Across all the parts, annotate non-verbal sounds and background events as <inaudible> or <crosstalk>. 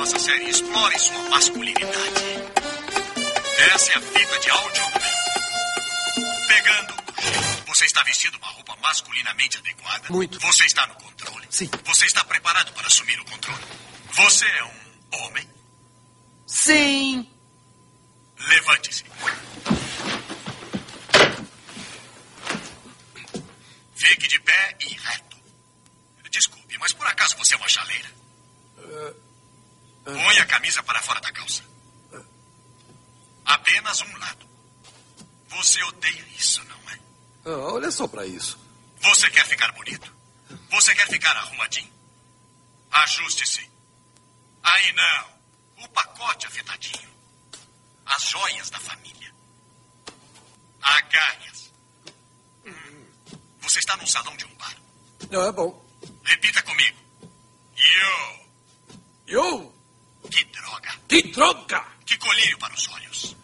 nossa série Explore Sua Masculinidade. Essa é a fita de áudio. Pegando. Você está vestindo uma roupa masculinamente adequada? Muito. Você está no controle? Sim. Você está preparado para assumir o controle? Você é um homem? Sim. Levante-se. Camisa para fora da calça. Apenas um lado. Você odeia isso, não é? Ah, olha só pra isso. Você quer ficar bonito? Você quer ficar arrumadinho? Ajuste-se. Aí não. O pacote afetadinho. As joias da família. Agarre-as. Você está num salão de um bar. Não, é bom. Repita comigo. Yo. Yo! Que droga. Que droga! Que colírio para os olhos.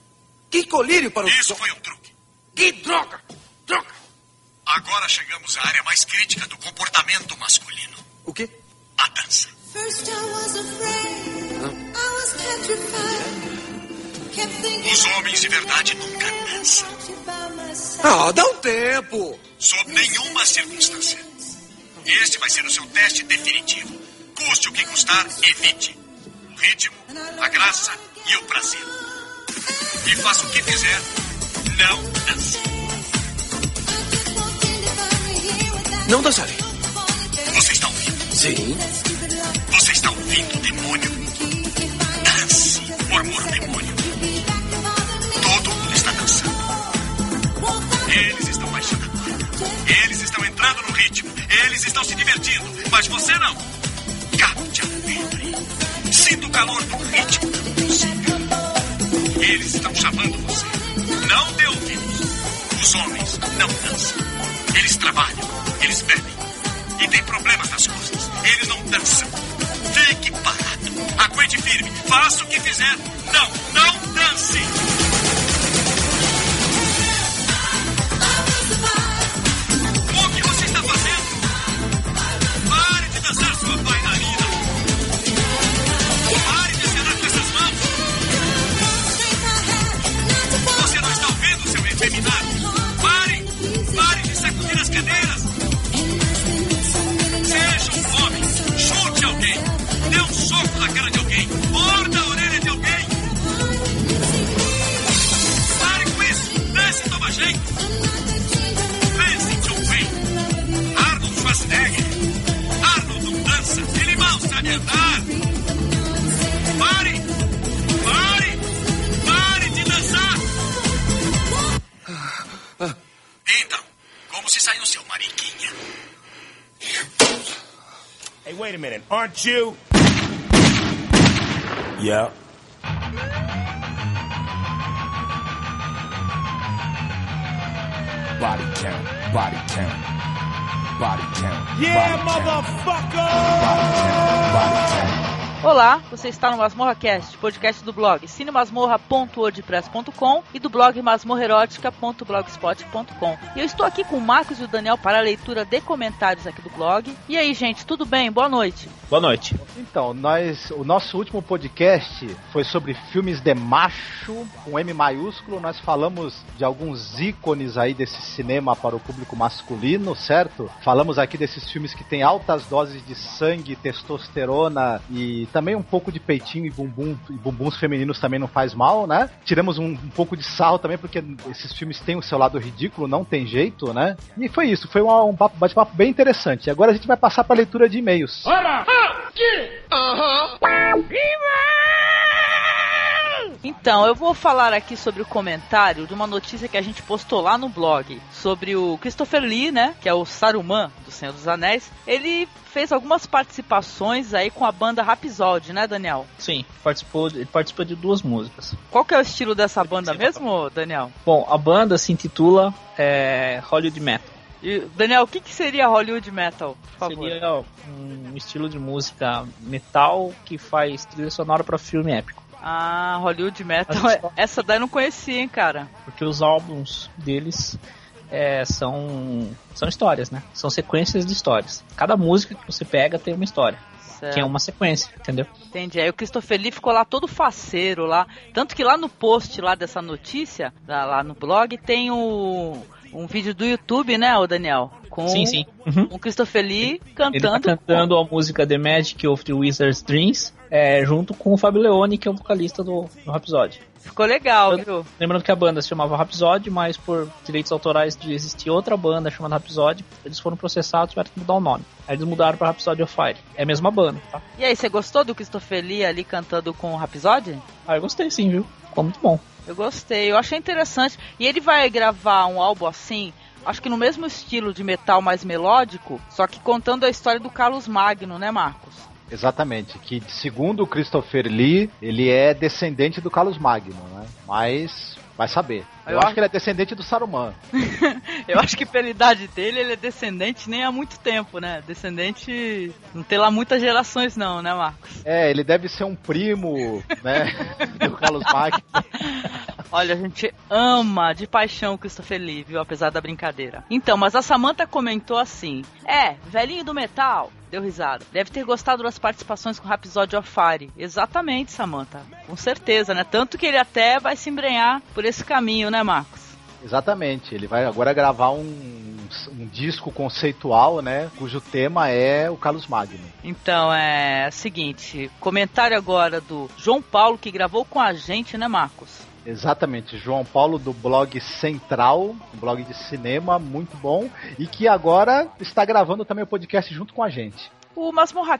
Que colírio para o... Isso foi um truque. Que droga! Droga! Agora chegamos à área mais crítica do comportamento masculino. O quê? A dança. First I was afraid, I was petrified. Kept thinking Os homens de verdade nunca dançam. Ah, dá um tempo! Sob nenhuma circunstância. Este vai ser o seu teste definitivo. Custe o que custar, evite. O ritmo, a graça e o prazer. E faça o que fizer, não dance. Não dançarei. Você está ouvindo? Sim. Você está ouvindo o demônio? Dance, murmura o demônio. Todo mundo está dançando. Eles estão baixando a guarda. Eles estão entrando no ritmo. Eles estão se divertindo. Mas você não. Sinta o calor do ritmo. Eles estão chamando você. Não dê ouvidos. Os homens não dançam. Eles trabalham. Eles bebem. E têm problemas nas costas. Eles não dançam. Fique parado. Aguente firme. Faça o que fizer. Não, não dance. Minute. Aren't you? Yeah. Body count, body count, body count. Yeah, motherfucker! Body count, body count. Olá, você está no Masmorra Cast, podcast do blog cinemasmorra.wordpress.com e do blog masmorrerótica.blogspot.com. E eu estou aqui com o Marcos e o Daniel para a leitura de comentários aqui do blog. E aí, gente, tudo bem? Boa noite. Boa noite. Então, nós, o nosso último podcast foi sobre filmes de macho, com M maiúsculo. Nós falamos de alguns ícones aí desse cinema para o público masculino, certo? Falamos aqui desses filmes que tem altas doses de sangue, testosterona e também um pouco de peitinho e bumbum, e bumbuns femininos também não faz mal, né? Tiramos um, um pouco de sal também, porque esses filmes têm o seu lado ridículo, não tem jeito, né? E foi isso, foi um, um papo- bate-papo bem interessante. Agora a gente vai passar para a leitura de e-mails. Então, eu vou falar aqui sobre o comentário de uma notícia que a gente postou lá no blog sobre o Christopher Lee, né? Que é o Saruman do Senhor dos Anéis. Ele fez algumas participações aí com a banda Rhapsody, né, Daniel? Sim, participou, ele participou de duas músicas. Qual que é o estilo dessa banda mesmo, Daniel? Bom, a banda se intitula é, Hollywood Metal. E, Daniel, o que, que seria Hollywood Metal, por favor? Seria um estilo de música metal que faz trilha sonora para filme épico. Ah, Hollywood Metal. Só- Essa daí eu não conhecia, hein, cara. Porque os álbuns deles é, são, são histórias, né? São sequências de histórias. Cada música que você pega tem uma história. Certo. Que é uma sequência, entendeu? Entendi. Aí o Christopher Lee ficou lá todo faceiro lá. Tanto que lá no post lá dessa notícia, lá, no blog, tem o, um vídeo do YouTube, né, o Daniel? Com Sim, sim. Uhum. o Christopher Lee Ele cantando. tá cantando a música The Magic of the Wizard's Dreams, é, junto com o Fabio Leone, que é o vocalista do, do Rhapsody. Ficou legal, viu? Lembrando que a banda se chamava Rhapsody, mas por direitos autorais de existir outra banda chamada Rhapsody, eles foram processados e tiveram que mudar o nome. Aí eles mudaram pra Rhapsody of Fire. É a mesma banda, tá? E aí, você gostou do Christopher Lee ali cantando com o Rhapsody? Ah, eu gostei sim, viu? Ficou muito bom. Eu gostei, eu achei interessante. E ele vai gravar um álbum assim, acho que no mesmo estilo de metal mais melódico, só que contando a história do Carlos Magno, né, Marcos? Exatamente, que segundo Christopher Lee, ele é descendente do Carlos Magno, né? Mas vai saber. Eu, Eu acho acho- que ele é descendente do Saruman. <laughs> Eu acho que pela idade dele, ele é descendente nem há muito tempo, né? Descendente. Não tem lá muitas gerações, não, né, Marcos? É, ele deve ser um primo, né, <laughs> do Carlos Magno. Olha, a gente ama de paixão o Christopher Lee, viu? Apesar da brincadeira. Então, mas a Samantha comentou assim: É, velhinho do metal. Deu risada. Deve ter gostado das participações com o Rhapsody of Fire. Exatamente, Samantha. Com certeza, né? Tanto que ele até vai se embrenhar por esse caminho, né, Marcos? Exatamente, ele vai agora gravar um, um disco conceitual, né, cujo tema é o Carlos Magno. Então, é o seguinte: comentário agora do João Paulo, que gravou com a gente, né, Marcos? Exatamente, João Paulo do blog Central, um blog de cinema muito bom, e que agora está gravando também o podcast junto com a gente. O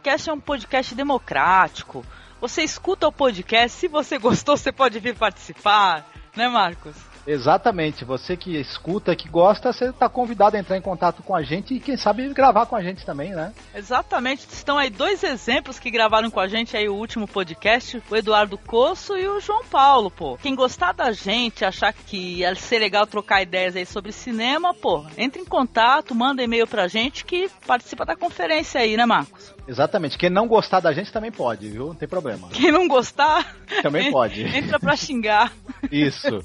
Cast é um podcast democrático. Você escuta o podcast, se você <laughs> gostou, você pode vir participar, né, Marcos? Exatamente, você que escuta, que gosta, você está convidado a entrar em contato com a gente e quem sabe gravar com a gente também, né? Exatamente, estão aí dois exemplos que gravaram com a gente aí o último podcast, o Eduardo Coço e o João Paulo, pô. Quem gostar da gente, achar que ia ser legal trocar ideias aí sobre cinema, pô, entre em contato, manda e-mail pra gente que participa da conferência aí, né, Marcos? Exatamente, quem não gostar da gente também pode, viu? Não tem problema. Quem não gostar, Também pode. entra pra xingar. Isso.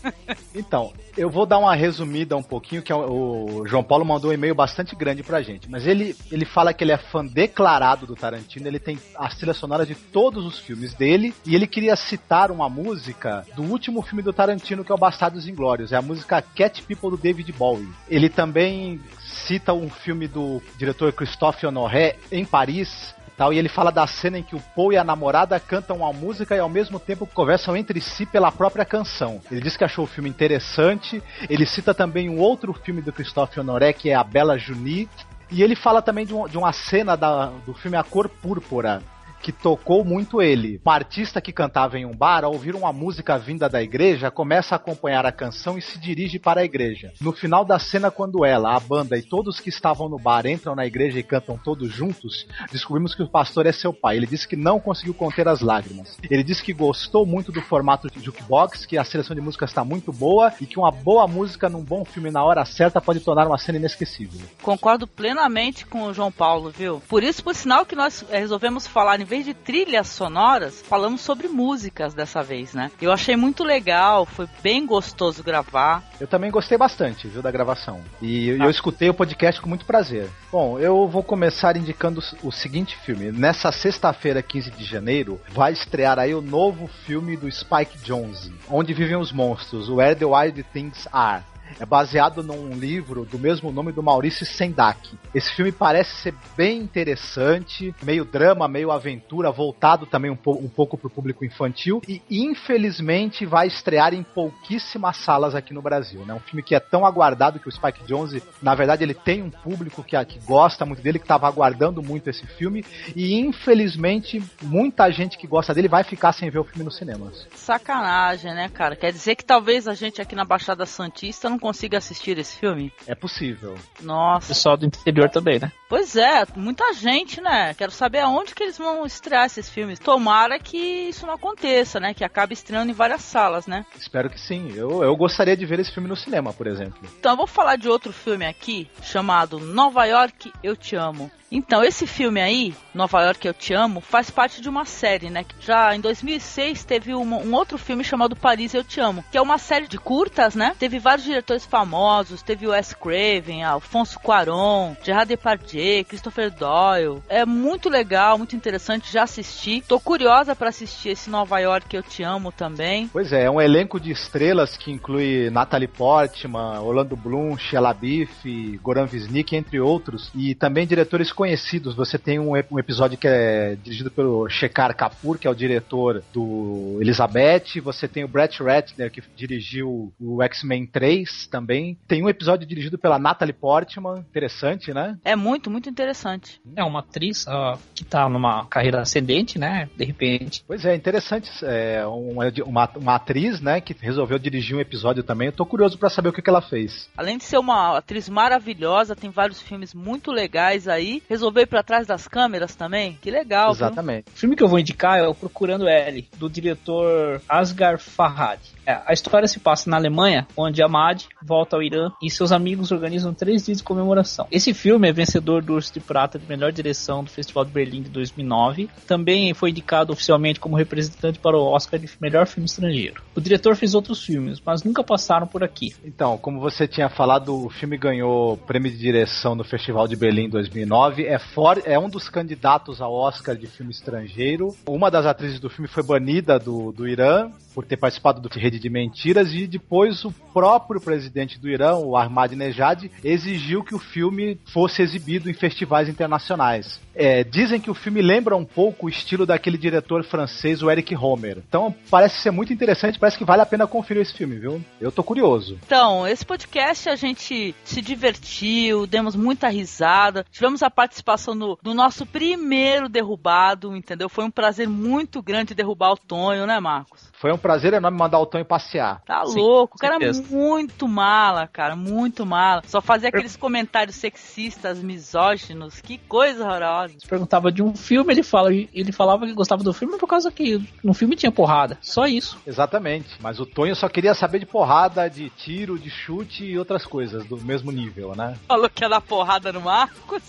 Então, eu vou dar uma resumida um pouquinho, que é o o João Paulo mandou um e-mail bastante grande pra gente. Mas ele, ele fala que ele é fã declarado do Tarantino, ele tem a trilha sonora de todos os filmes dele, e ele queria citar uma música do último filme do Tarantino, que é o Bastardos Inglórios. É a música Cat People do David Bowie. Ele também cita um filme do diretor Christophe Honoré em Paris, e ele fala da cena em que o Paul e a namorada cantam uma música e ao mesmo tempo conversam entre si pela própria canção. Ele diz que achou o filme interessante. Ele cita também um outro filme do Christophe Honoré, que é A Bela Junie. E ele fala também de, um- de uma cena da- do filme A Cor Púrpura, que tocou muito ele. Um artista que cantava em um bar, ao ouvir uma música vinda da igreja, começa a acompanhar a canção e se dirige para a igreja. No final da cena, quando ela, a banda e todos que estavam no bar entram na igreja e cantam todos juntos, descobrimos que o pastor é seu pai. Ele disse que não conseguiu conter as lágrimas. Ele disse que gostou muito do formato de jukebox, que a seleção de músicas está muito boa e que uma boa música num bom filme na hora certa pode tornar uma cena inesquecível. Concordo plenamente com o João Paulo, viu? Por isso, por sinal que nós resolvemos falar, em vez de trilhas sonoras, falamos sobre músicas dessa vez, né? Eu achei muito legal, foi bem gostoso gravar. Eu também gostei bastante, viu, da gravação. E eu escutei o podcast com muito prazer. Bom, eu vou começar indicando o seguinte filme. Nessa sexta-feira, 15 de janeiro, vai estrear aí o novo filme do Spike Jonze, Onde Vivem os Monstros, Where the Wild Things Are. É baseado num livro do mesmo nome do Maurício Sendak. Esse filme parece ser bem interessante, meio drama, meio aventura, voltado também um, po um pouco para o público infantil e infelizmente vai estrear em pouquíssimas salas aqui no Brasil. Né? um filme que é tão aguardado que o Spike Jonze, na verdade, ele tem um público que, que gosta muito dele, que estava aguardando muito esse filme e infelizmente muita gente que gosta dele vai ficar sem ver o filme nos cinemas. Sacanagem, né, cara? Quer dizer que talvez a gente aqui na Baixada Santista não consiga assistir esse filme? É possível. Nossa. Pessoal do interior também, né? Pois é, muita gente, né? Quero saber aonde que eles vão estrear esses filmes. Tomara que isso não aconteça, né? Que acabe estreando em várias salas, né? Espero que sim. Eu, eu gostaria de ver esse filme no cinema, por exemplo. Então eu vou falar de outro filme aqui chamado Nova York Eu Te Amo. Então, esse filme aí, Nova York Eu Te Amo, faz parte de uma série, né? Já em 2006 teve um, um outro filme chamado Paris Eu Te Amo, que é uma série de curtas, né? Teve vários diretores famosos, teve Wes Craven, Alfonso Cuarón, Gerard Depardieu, Christopher Doyle. É muito legal, muito interessante, já assisti. Tô curiosa para assistir esse Nova York Eu Te Amo também. Pois é, é um elenco de estrelas que inclui Natalie Portman, Orlando Bloom, Sheila Biff, Goran Visnik, entre outros, e também diretores conhecidos. Você tem um, um episódio que é dirigido pelo Shekhar Kapoor, que é o diretor do Elizabeth, você tem o Brett Ratner, que dirigiu o X-Men 3 também. Tem um episódio dirigido pela Natalie Portman, interessante, né? É muito, muito interessante. É uma atriz uh, que tá numa carreira ascendente, né? De repente. Pois é, interessante. É uma, uma, uma atriz, né, que resolveu dirigir um episódio também. Eu tô curioso para saber o que, que ela fez. Além de ser uma atriz maravilhosa, tem vários filmes muito legais aí. Resolveu ir pra trás das câmeras também. Que legal. Exatamente. Viu? O filme que eu vou indicar é o Procurando L, do diretor Asghar Farhad. É, a história se passa na Alemanha, onde Ahmad volta ao Irã e seus amigos organizam três dias de comemoração. Esse filme é vencedor do Urso de Prata de melhor direção do Festival de Berlim de 2009. Também foi indicado oficialmente como representante para o Oscar de melhor filme estrangeiro. O diretor fez outros filmes, mas nunca passaram por aqui. Então, como você tinha falado, o filme ganhou prêmio de direção no Festival de Berlim 2009. É, for, é um dos candidatos ao Oscar de filme estrangeiro. Uma das atrizes do filme foi banida do, do Irã por ter participado do Rede de Mentiras e depois o próprio presidente do Irã, o Ahmadinejad, exigiu que o filme fosse exibido em festivais internacionais. É, dizem que o filme lembra um pouco o estilo daquele diretor francês, o Eric Romer. Então parece ser muito interessante, parece que vale a pena conferir esse filme, viu? Eu tô curioso. Então, esse podcast a gente se divertiu, demos muita risada, tivemos a participação do, do nosso primeiro derrubado, entendeu? Foi um prazer muito grande derrubar o Tonho, né, Marcos? Foi um prazer enorme mandar o Tonho passear. Tá Sim, louco, o cara é muito mala, cara, muito mala. Só fazia aqueles comentários sexistas, misóginos, que coisa horrorosa. Perguntava de um filme, ele, fala, ele falava que gostava do filme por causa que no filme tinha porrada. Só isso. Exatamente. Mas o Tonho só queria saber de porrada, de tiro, de chute e outras coisas do mesmo nível, né? Falou que ia dar porrada no Marcos.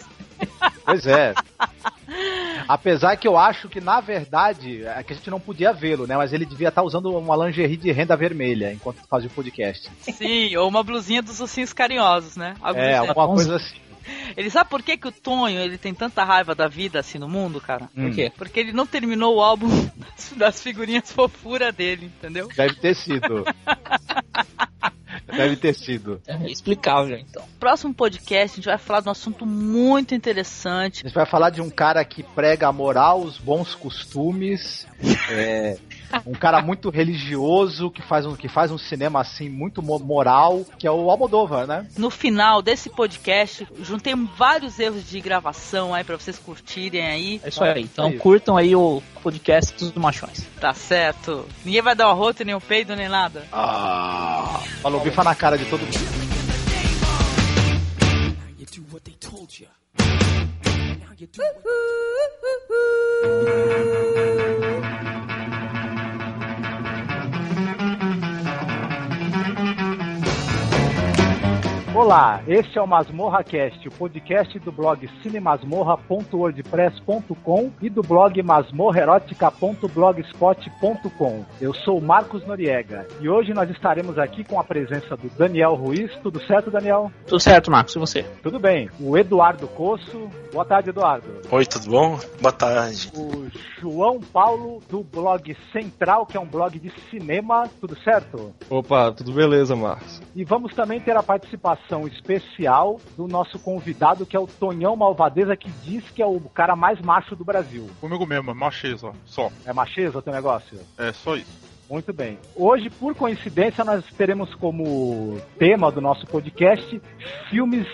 Pois é. Apesar que eu acho que, na verdade, é que a gente não podia vê-lo, né? Mas ele devia estar usando uma lingerie de renda vermelha enquanto fazia o podcast. Sim, ou uma blusinha dos ossinhos carinhosos, né? Algo é, alguma coisa assim. Ele sabe por que, que o Tonho ele tem tanta raiva da vida assim no mundo, cara? Hum. Por quê? Porque ele não terminou o álbum <laughs> das figurinhas fofura dele, entendeu? Deve ter sido. <laughs> Deve ter sido. É explicável, então. Próximo podcast a gente vai falar de um assunto muito interessante. A gente vai falar de um cara que prega a moral, os bons costumes, é, um cara muito religioso que faz um, que faz um cinema assim muito moral, que é o Almodóvar, né? No final desse podcast, juntei vários erros de gravação aí para vocês curtirem aí. É isso aí. Então é curtam aí o podcast dos machões. Tá certo. Ninguém vai dar o arroto, nem o peido, nem nada. Ah, falou bifa na cara de todo mundo. Olá, este é o Masmorra Cast, o podcast do blog cinemasmorra.wordpress.com e do blog masmorrerótica.blogspot.com. Eu sou o Marcos Noriega e hoje nós estaremos aqui com a presença do Daniel Ruiz. Tudo certo, Daniel? Tudo certo, Marcos. E você? Tudo bem. O Eduardo Coço. Boa tarde, Eduardo. Oi, tudo bom? Boa tarde. O João Paulo do blog Central, que é um blog de cinema. Tudo certo? Opa, tudo beleza, Marcos. E vamos também ter a participação especial do nosso convidado, que é o Tonhão Malvadeza, que diz que é o cara mais macho do Brasil. Comigo mesmo, é macheza, só. É macheza o teu negócio? É, só isso. Muito bem. Hoje, por coincidência, nós teremos como tema do nosso podcast filmes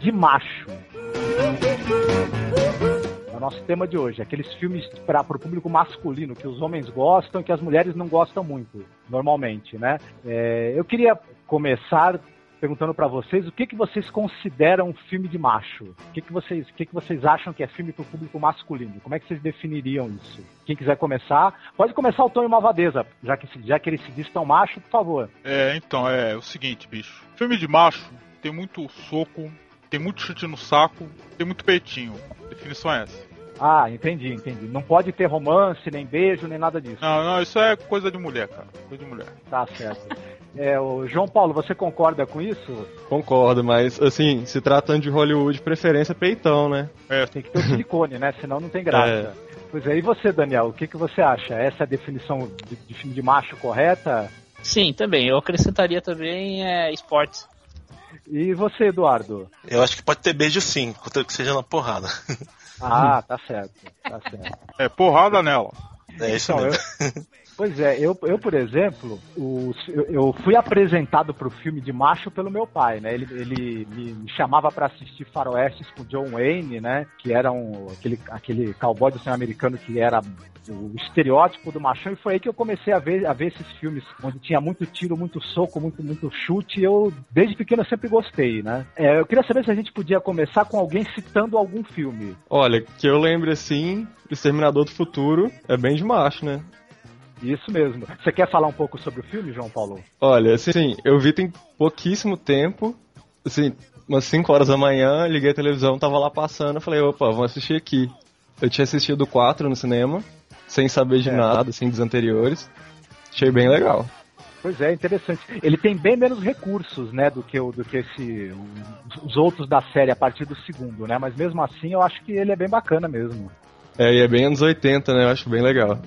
de macho. É o nosso tema de hoje, aqueles filmes para o público masculino que os homens gostam e que as mulheres não gostam muito, normalmente, né? É, eu queria começar perguntando para vocês o que, que vocês consideram um filme de macho. O que, que, vocês, o que, que vocês acham que é filme para o público masculino? Como é que vocês definiriam isso? Quem quiser começar, pode começar o Tony Malvadeza, já que, já que ele se diz tão macho, por favor. É, então, é o seguinte, bicho. Filme de macho tem muito soco, tem muito chute no saco, tem muito peitinho. definição é essa. Ah, entendi, entendi. Não pode ter romance, nem beijo, nem nada disso. Não, não, isso é coisa de mulher, cara. Coisa de mulher. Tá certo. É, o João Paulo, você concorda com isso? Concordo, mas assim, se tratando de Hollywood, preferência é peitão, né? É, Tem que ter o silicone, né? Senão não tem graça. Pois é, e você, Daniel, o que, que você acha? Essa é a definição de, de filme de macho correta? Sim, também. Eu acrescentaria também é, esportes. E você, Eduardo? Eu acho que pode ter beijo sim, contanto que seja na porrada. Ah, tá certo, tá certo. é porrada nela. É isso Então, mesmo. <laughs> Pois é, eu, eu por exemplo, o- eu, fui apresentado pro filme de macho pelo meu pai, né? Ele, ele me, me chamava para assistir faroestes com John Wayne, né? Que era um, aquele, aquele cowboy do cinema americano que era o estereótipo do machão, e foi aí que eu comecei a ver, a ver esses filmes onde tinha muito tiro, muito soco, muito, muito chute, e eu, desde pequeno, eu sempre gostei, né? É, eu queria saber se a gente podia começar com alguém citando algum filme. Olha, que eu lembre assim, Exterminador do Futuro é bem de macho, né? Isso mesmo. Você quer falar um pouco sobre o filme, João Paulo? Olha, assim, eu vi tem pouquíssimo tempo, assim, umas 5 horas da manhã, liguei a televisão, tava lá passando, falei, opa, vamos assistir aqui. Eu tinha assistido o 4 no cinema, sem saber de É. nada, assim, dos anteriores. Achei bem legal. Pois é, interessante. Ele tem bem menos recursos, né, do que o do que esse os- os outros da série a partir do segundo, né? Mas mesmo assim, eu acho que ele é bem bacana mesmo. É, e é bem anos 80, né? Eu acho bem legal.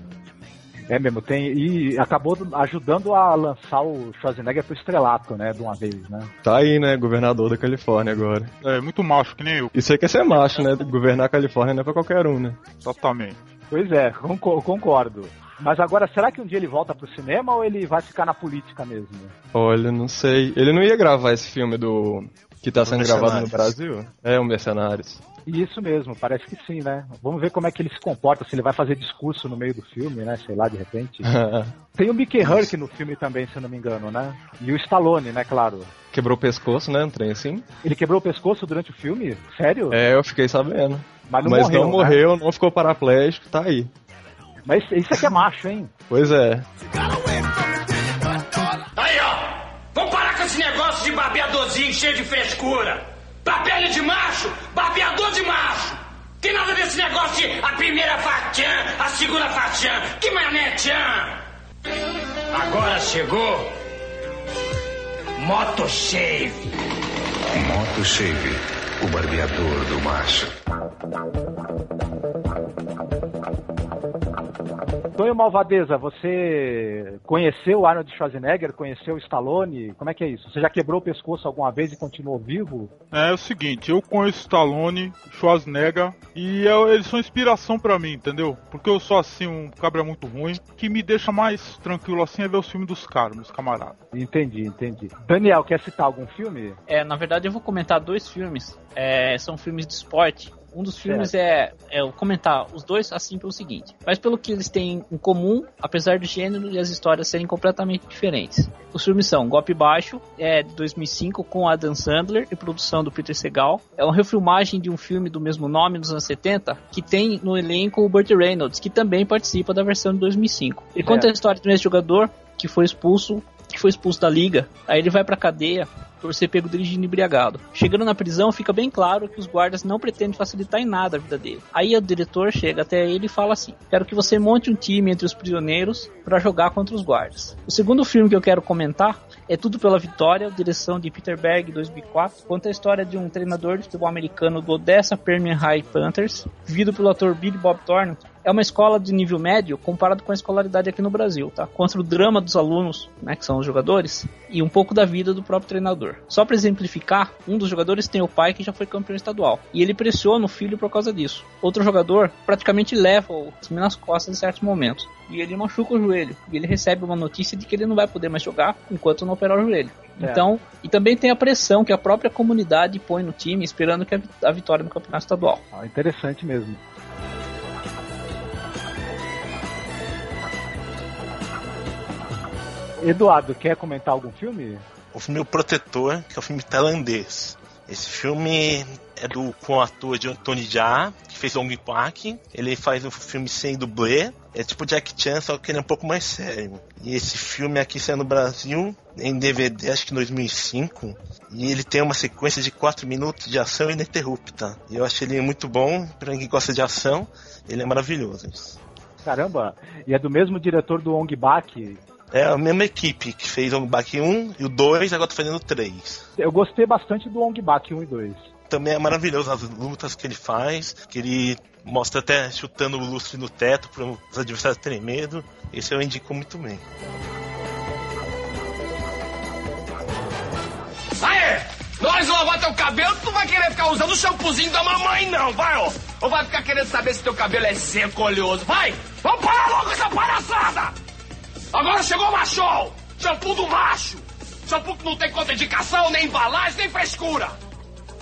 É mesmo, tem e acabou ajudando a lançar o Schwarzenegger pro estrelato, né, de uma vez, né? Tá aí, né? Governador da Califórnia agora. É muito macho, que nem eu. Isso aí quer ser macho, né? Governar a Califórnia não é pra qualquer um, né? Exatamente. Pois é, conco- concordo. Mas agora, será que um dia ele volta pro cinema ou ele vai ficar na política mesmo? Olha, não sei. Ele não ia gravar esse filme do. que tá sendo gravado no. Brasil? É, o Mercenários. Isso mesmo, parece que sim, né? Vamos ver como é que ele se comporta, se ele vai fazer discurso no meio do filme, né? Sei lá, de repente. <laughs> Tem o Mickey Herc no filme também, se eu não me engano, né? E o Stallone, né, claro. Quebrou o pescoço, né? Um trem assim. Ele quebrou o pescoço durante o filme? Sério? É, eu fiquei sabendo. Mas não Mas morreu, não né? morreu, não ficou paraplégico, tá aí. Mas isso aqui é macho, hein? Pois é. Aí, ó! Vamos parar com esse negócio de barbeadorzinho cheio de frescura! Pra pele de macho, barbeador de macho! Tem nada desse negócio de a primeira faixã, a segunda faixã! Que mané tchan! Agora chegou... Moto Shave. Moto Shave, o barbeador do macho. Tonho Malvadeza, você conheceu o Arnold Schwarzenegger? Conheceu o Stallone? Como é que é isso? Você já quebrou o pescoço alguma vez e continuou vivo? É o seguinte, eu conheço Stallone, Schwarzenegger e eu- eles são inspiração pra mim, entendeu? Porque eu sou assim, um cabra muito ruim. O que me deixa mais tranquilo assim é ver os filmes dos caras, meus camaradas. Entendi, entendi. Daniel, quer citar algum filme? É, na verdade eu vou comentar dois filmes. É, são filmes de esporte. Um dos filmes é, é eu comentar os dois assim pelo seguinte. Mas pelo que eles têm em comum, apesar do gênero e as histórias serem completamente diferentes. Os filmes são Golpe Baixo, é de 2005 com Adam Sandler e produção do Peter Segal. É uma refilmagem de um filme do mesmo nome dos anos 70 que tem no elenco o Burt Reynolds, que também participa da versão de 2005. E conta a história do ex-jogador que foi expulso, que foi expulso da liga. Aí ele vai pra cadeia por ser pego dirigindo embriagado. Chegando na prisão, fica bem claro que os guardas não pretendem facilitar em nada a vida dele. Aí o diretor chega até ele e fala assim: Quero que você monte um time entre os prisioneiros para jogar contra os guardas. O segundo filme que eu quero comentar é Tudo pela Vitória, direção de Peter Berg, 2004. Conta a história de um treinador de futebol americano do Odessa Permian High Panthers, vivido pelo ator Billy Bob Thornton, é uma escola de nível médio comparado com a escolaridade aqui no Brasil, tá? Contra o drama dos alunos, né, que são os jogadores, e um pouco da vida do próprio treinador. Só para exemplificar, um dos jogadores tem o pai que já foi campeão estadual, e ele pressiona o filho por causa disso. Outro jogador praticamente leva o time nas costas em certos momentos, e ele machuca o joelho, e ele recebe uma notícia de que ele não vai poder mais jogar enquanto não operar o joelho. É. Então, e também tem a pressão que a própria comunidade põe no time, esperando que a, vi- a vitória no campeonato estadual. Ah, interessante mesmo. Eduardo, quer comentar algum filme? O filme O Protetor, que é um filme tailandês. Esse filme é do com o ator de Tony Jaa, que fez Ong Park. Ele faz um filme sem dublê. É tipo Jack Chan, só que ele é um pouco mais sério. E esse filme aqui saiu no Brasil em DVD, acho que em 2005. E ele tem uma sequência de 4 minutos de ação ininterrupta. E eu achei ele muito bom. Pra quem gosta de ação, ele é maravilhoso. Caramba, e é do mesmo diretor do Ong Bak. É a mesma equipe que fez Ong Bak 1 e o 2, agora tá fazendo o 3. Eu gostei bastante do Ong Bak 1 e 2. Também é maravilhoso as lutas que ele faz, que ele mostra até chutando o lustre no teto para os adversários terem medo. Esse eu indico muito bem. Aê! De lavar teu cabelo, tu vai querer ficar usando o shampoozinho da mamãe, não, vai, ó! Ou vai ficar querendo saber se teu cabelo é seco ou oleoso? Vai! Vamos parar logo essa palhaçada! Agora chegou o machão! Shampoo do macho! Shampoo que não tem contraindicação, nem embalagem, nem frescura!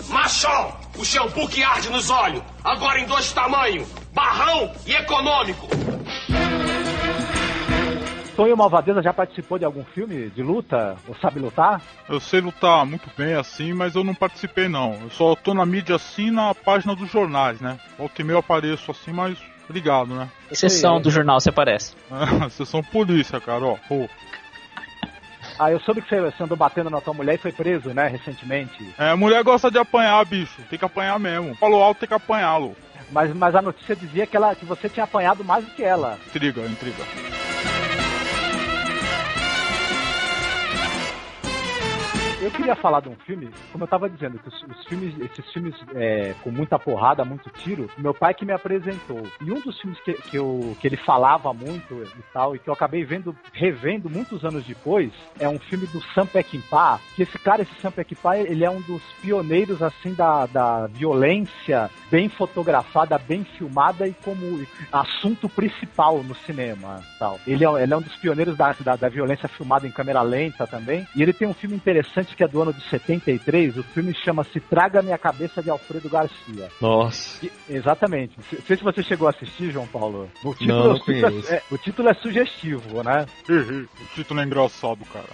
Machão! O shampoo que arde nos olhos! Agora em dois tamanhos! Barrão e econômico! Tonho Malvadeza já participou de algum filme de luta? Ou sabe lutar? Eu sei lutar muito bem assim, mas eu não participei não. Eu só tô na mídia assim na página dos jornais, né? Volta e meio eu apareço assim, mas ligado, né? Exceção do jornal você aparece. Sessão <laughs> polícia, cara, ó. Pô. Ah, eu soube que você você andou batendo na tua mulher e foi preso, né, recentemente. É, mulher gosta de apanhar, bicho. Tem que apanhar mesmo. Falou alto, tem que apanhá-lo. Mas, mas a notícia dizia que, ela, que você tinha apanhado mais do que ela. Intriga, intriga. Eu queria falar de um filme, como eu tava dizendo, que os, os filmes, esses filmes é, com muita porrada, muito tiro, meu pai que me apresentou. E um dos filmes que, que, eu, que ele falava muito e tal, e que eu acabei vendo, revendo muitos anos depois, é um filme do Sam Peckinpah, que esse cara, esse Sam Peckinpah, ele é um dos pioneiros, assim, da, da violência bem fotografada, bem filmada e como assunto principal no cinema tal. Ele é, ele é um dos pioneiros da, da, da violência filmada em câmera lenta também. E ele tem um filme interessante que é do ano de 73. O filme chama-se Traga Minha Cabeça de Alfredo Garcia. Nossa. E- exatamente. Não sei se você chegou a assistir, João Paulo. O Não, não o título conheço. é, é- o título é sugestivo, né? o título é engraçado, cara.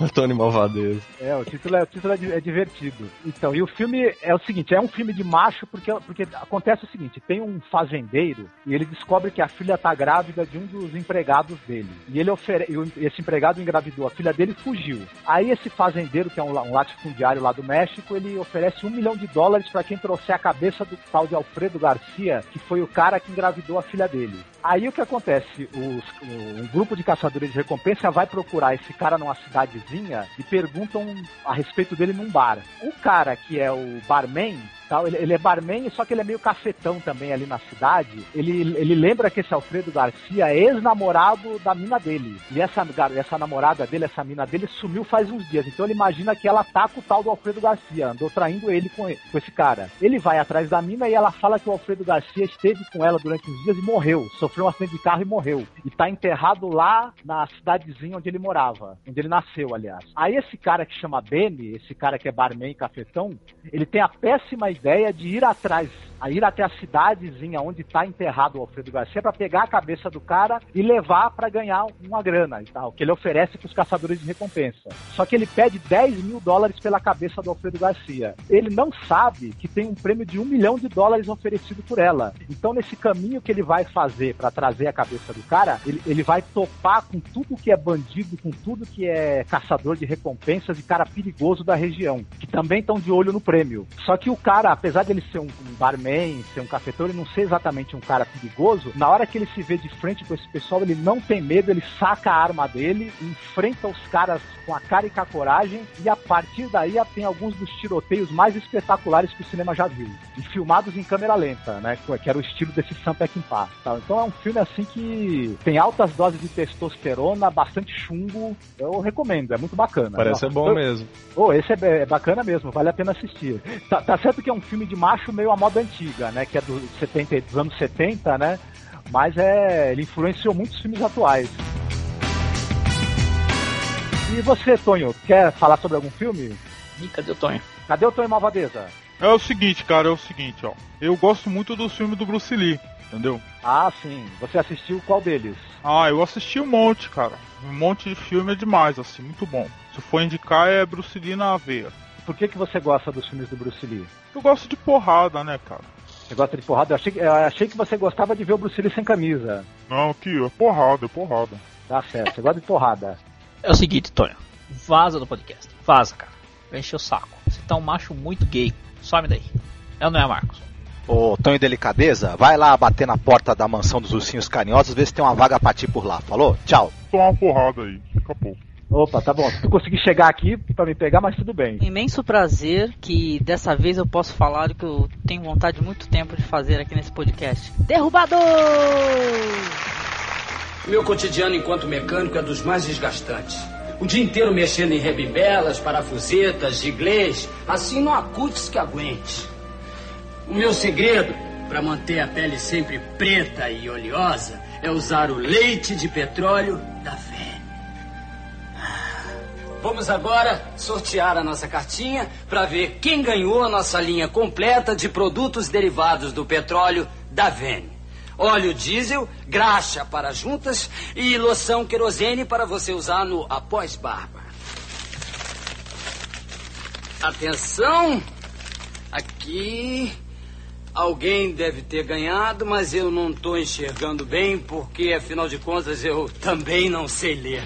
Antônio Malvadeza. É, o título, é, o título é, é divertido. Então, e o filme é o seguinte, é um filme de macho porque, porque acontece o seguinte, tem um fazendeiro e ele descobre que a filha tá grávida de um dos empregados dele. E ele ofere, e o- esse empregado engravidou a filha dele e fugiu. Aí esse fazendeiro, que é um, um latifundiário lá do México, ele oferece um milhão de dólares para quem trouxer a cabeça do tal de Alfredo Garcia, que foi o cara que engravidou a filha dele. Aí o que acontece? Os- um grupo de caçadores de recompensa vai procurar esse cara numa cidadezinha e perguntam a respeito dele num bar. O cara que é o barman, tal, ele, ele é barman, só que ele é meio cafetão também ali na cidade. Ele, ele lembra que esse Alfredo Garcia é ex-namorado da mina dele. E essa, essa namorada dele, essa mina dele, sumiu faz uns dias. Então ele imagina que ela tá com o tal do Alfredo Garcia, andou traindo ele com, ele- com esse cara. Ele vai atrás da mina e ela fala que o Alfredo Garcia esteve com ela durante uns dias e morreu. Sofreu um acidente de carro e morreu. E tá enterrado lá na cidadezinha onde ele morava. Onde ele nasceu, aliás. Aí esse cara que chama Benny, esse cara que é barman e cafetão, ele tem a péssima ideia de ir atrás, a ir até a cidadezinha onde está enterrado o Alfredo Garcia para pegar a cabeça do cara e levar para ganhar uma grana e tal, que ele oferece para os caçadores de recompensa. Só que ele pede 10 mil dólares pela cabeça do Alfredo Garcia. Ele não sabe que tem um prêmio de um milhão de dólares oferecido por ela. Então, nesse caminho que ele vai fazer para trazer a cabeça do cara, ele, ele vai topar com tudo que é bandido, com tudo que é caçador de recompensas e cara perigoso da região, que também estão de olho no prêmio. Só que o cara, apesar dele ser um, um barman, ser um cafetão, ele não ser exatamente um cara perigoso, na hora que ele se vê de frente com esse pessoal, ele não tem medo, ele saca a arma dele, enfrenta os caras com a cara e com a coragem, e a partir daí tem alguns dos tiroteios mais espetaculares que o cinema já viu. E filmados em câmera lenta, né? Que era o estilo desse Sam Peckinpah. Tal. Então é um filme assim que tem altas doses de testosterona, bastante chumbo. Eu recomendo, é muito bacana. Parece ser bom Eu- mesmo. Oh, esse é, é bacana mesmo, vale a pena assistir. Tá, tá certo que é um filme de macho meio à moda antiga, né? Que é do 70, dos anos 70, né? Mas é, ele influenciou muitos filmes atuais. E você, Tonho, quer falar sobre algum filme? Ih, cadê o Tonho? Cadê o Tonho Malvadeza? É o seguinte, cara, é o seguinte, ó. Eu gosto muito dos filmes do Bruce Lee, entendeu? Ah, sim. Você assistiu qual deles? Ah, eu assisti um monte, cara. Um monte de filme é demais, assim, muito bom. Se for indicar, é Bruce Lee na veia. Por que, que você gosta dos filmes do Bruce Lee? Eu gosto de porrada, né, cara? Você gosta de porrada? Eu achei, que- eu achei que você gostava de ver o Bruce Lee sem camisa. Não, aqui, é porrada, é porrada. Tá certo, você gosta de porrada. É o seguinte, Tonho. Vaza do podcast. Vaza, cara. Vai encher o saco. Você tá um macho muito gay. Some daí. É ou não é, Marcos? Ô, Tonho Delicadeza, vai lá bater na porta da mansão dos ursinhos carinhosos, ver se tem uma vaga pra ti por lá. Falou? Tchau. Toma uma porrada aí, daqui a pouco. Opa, tá bom. Se tu conseguir chegar aqui pra me pegar, mas tudo bem. Imenso prazer que dessa vez eu posso falar o que eu tenho vontade de muito tempo de fazer aqui nesse podcast. Derrubador! Meu cotidiano enquanto mecânico é dos mais desgastantes. O dia inteiro mexendo em rebimbelas, parafusetas, giglês, assim não há cutis que aguente. O meu segredo para manter a pele sempre preta e oleosa é usar o leite de petróleo da Fé. Vamos agora sortear a nossa cartinha para ver quem ganhou a nossa linha completa de produtos derivados do petróleo da Vene. Óleo diesel, graxa para juntas e loção querosene para você usar no após barba. Atenção! Aqui alguém deve ter ganhado, mas eu não estou enxergando bem porque afinal de contas eu também não sei ler.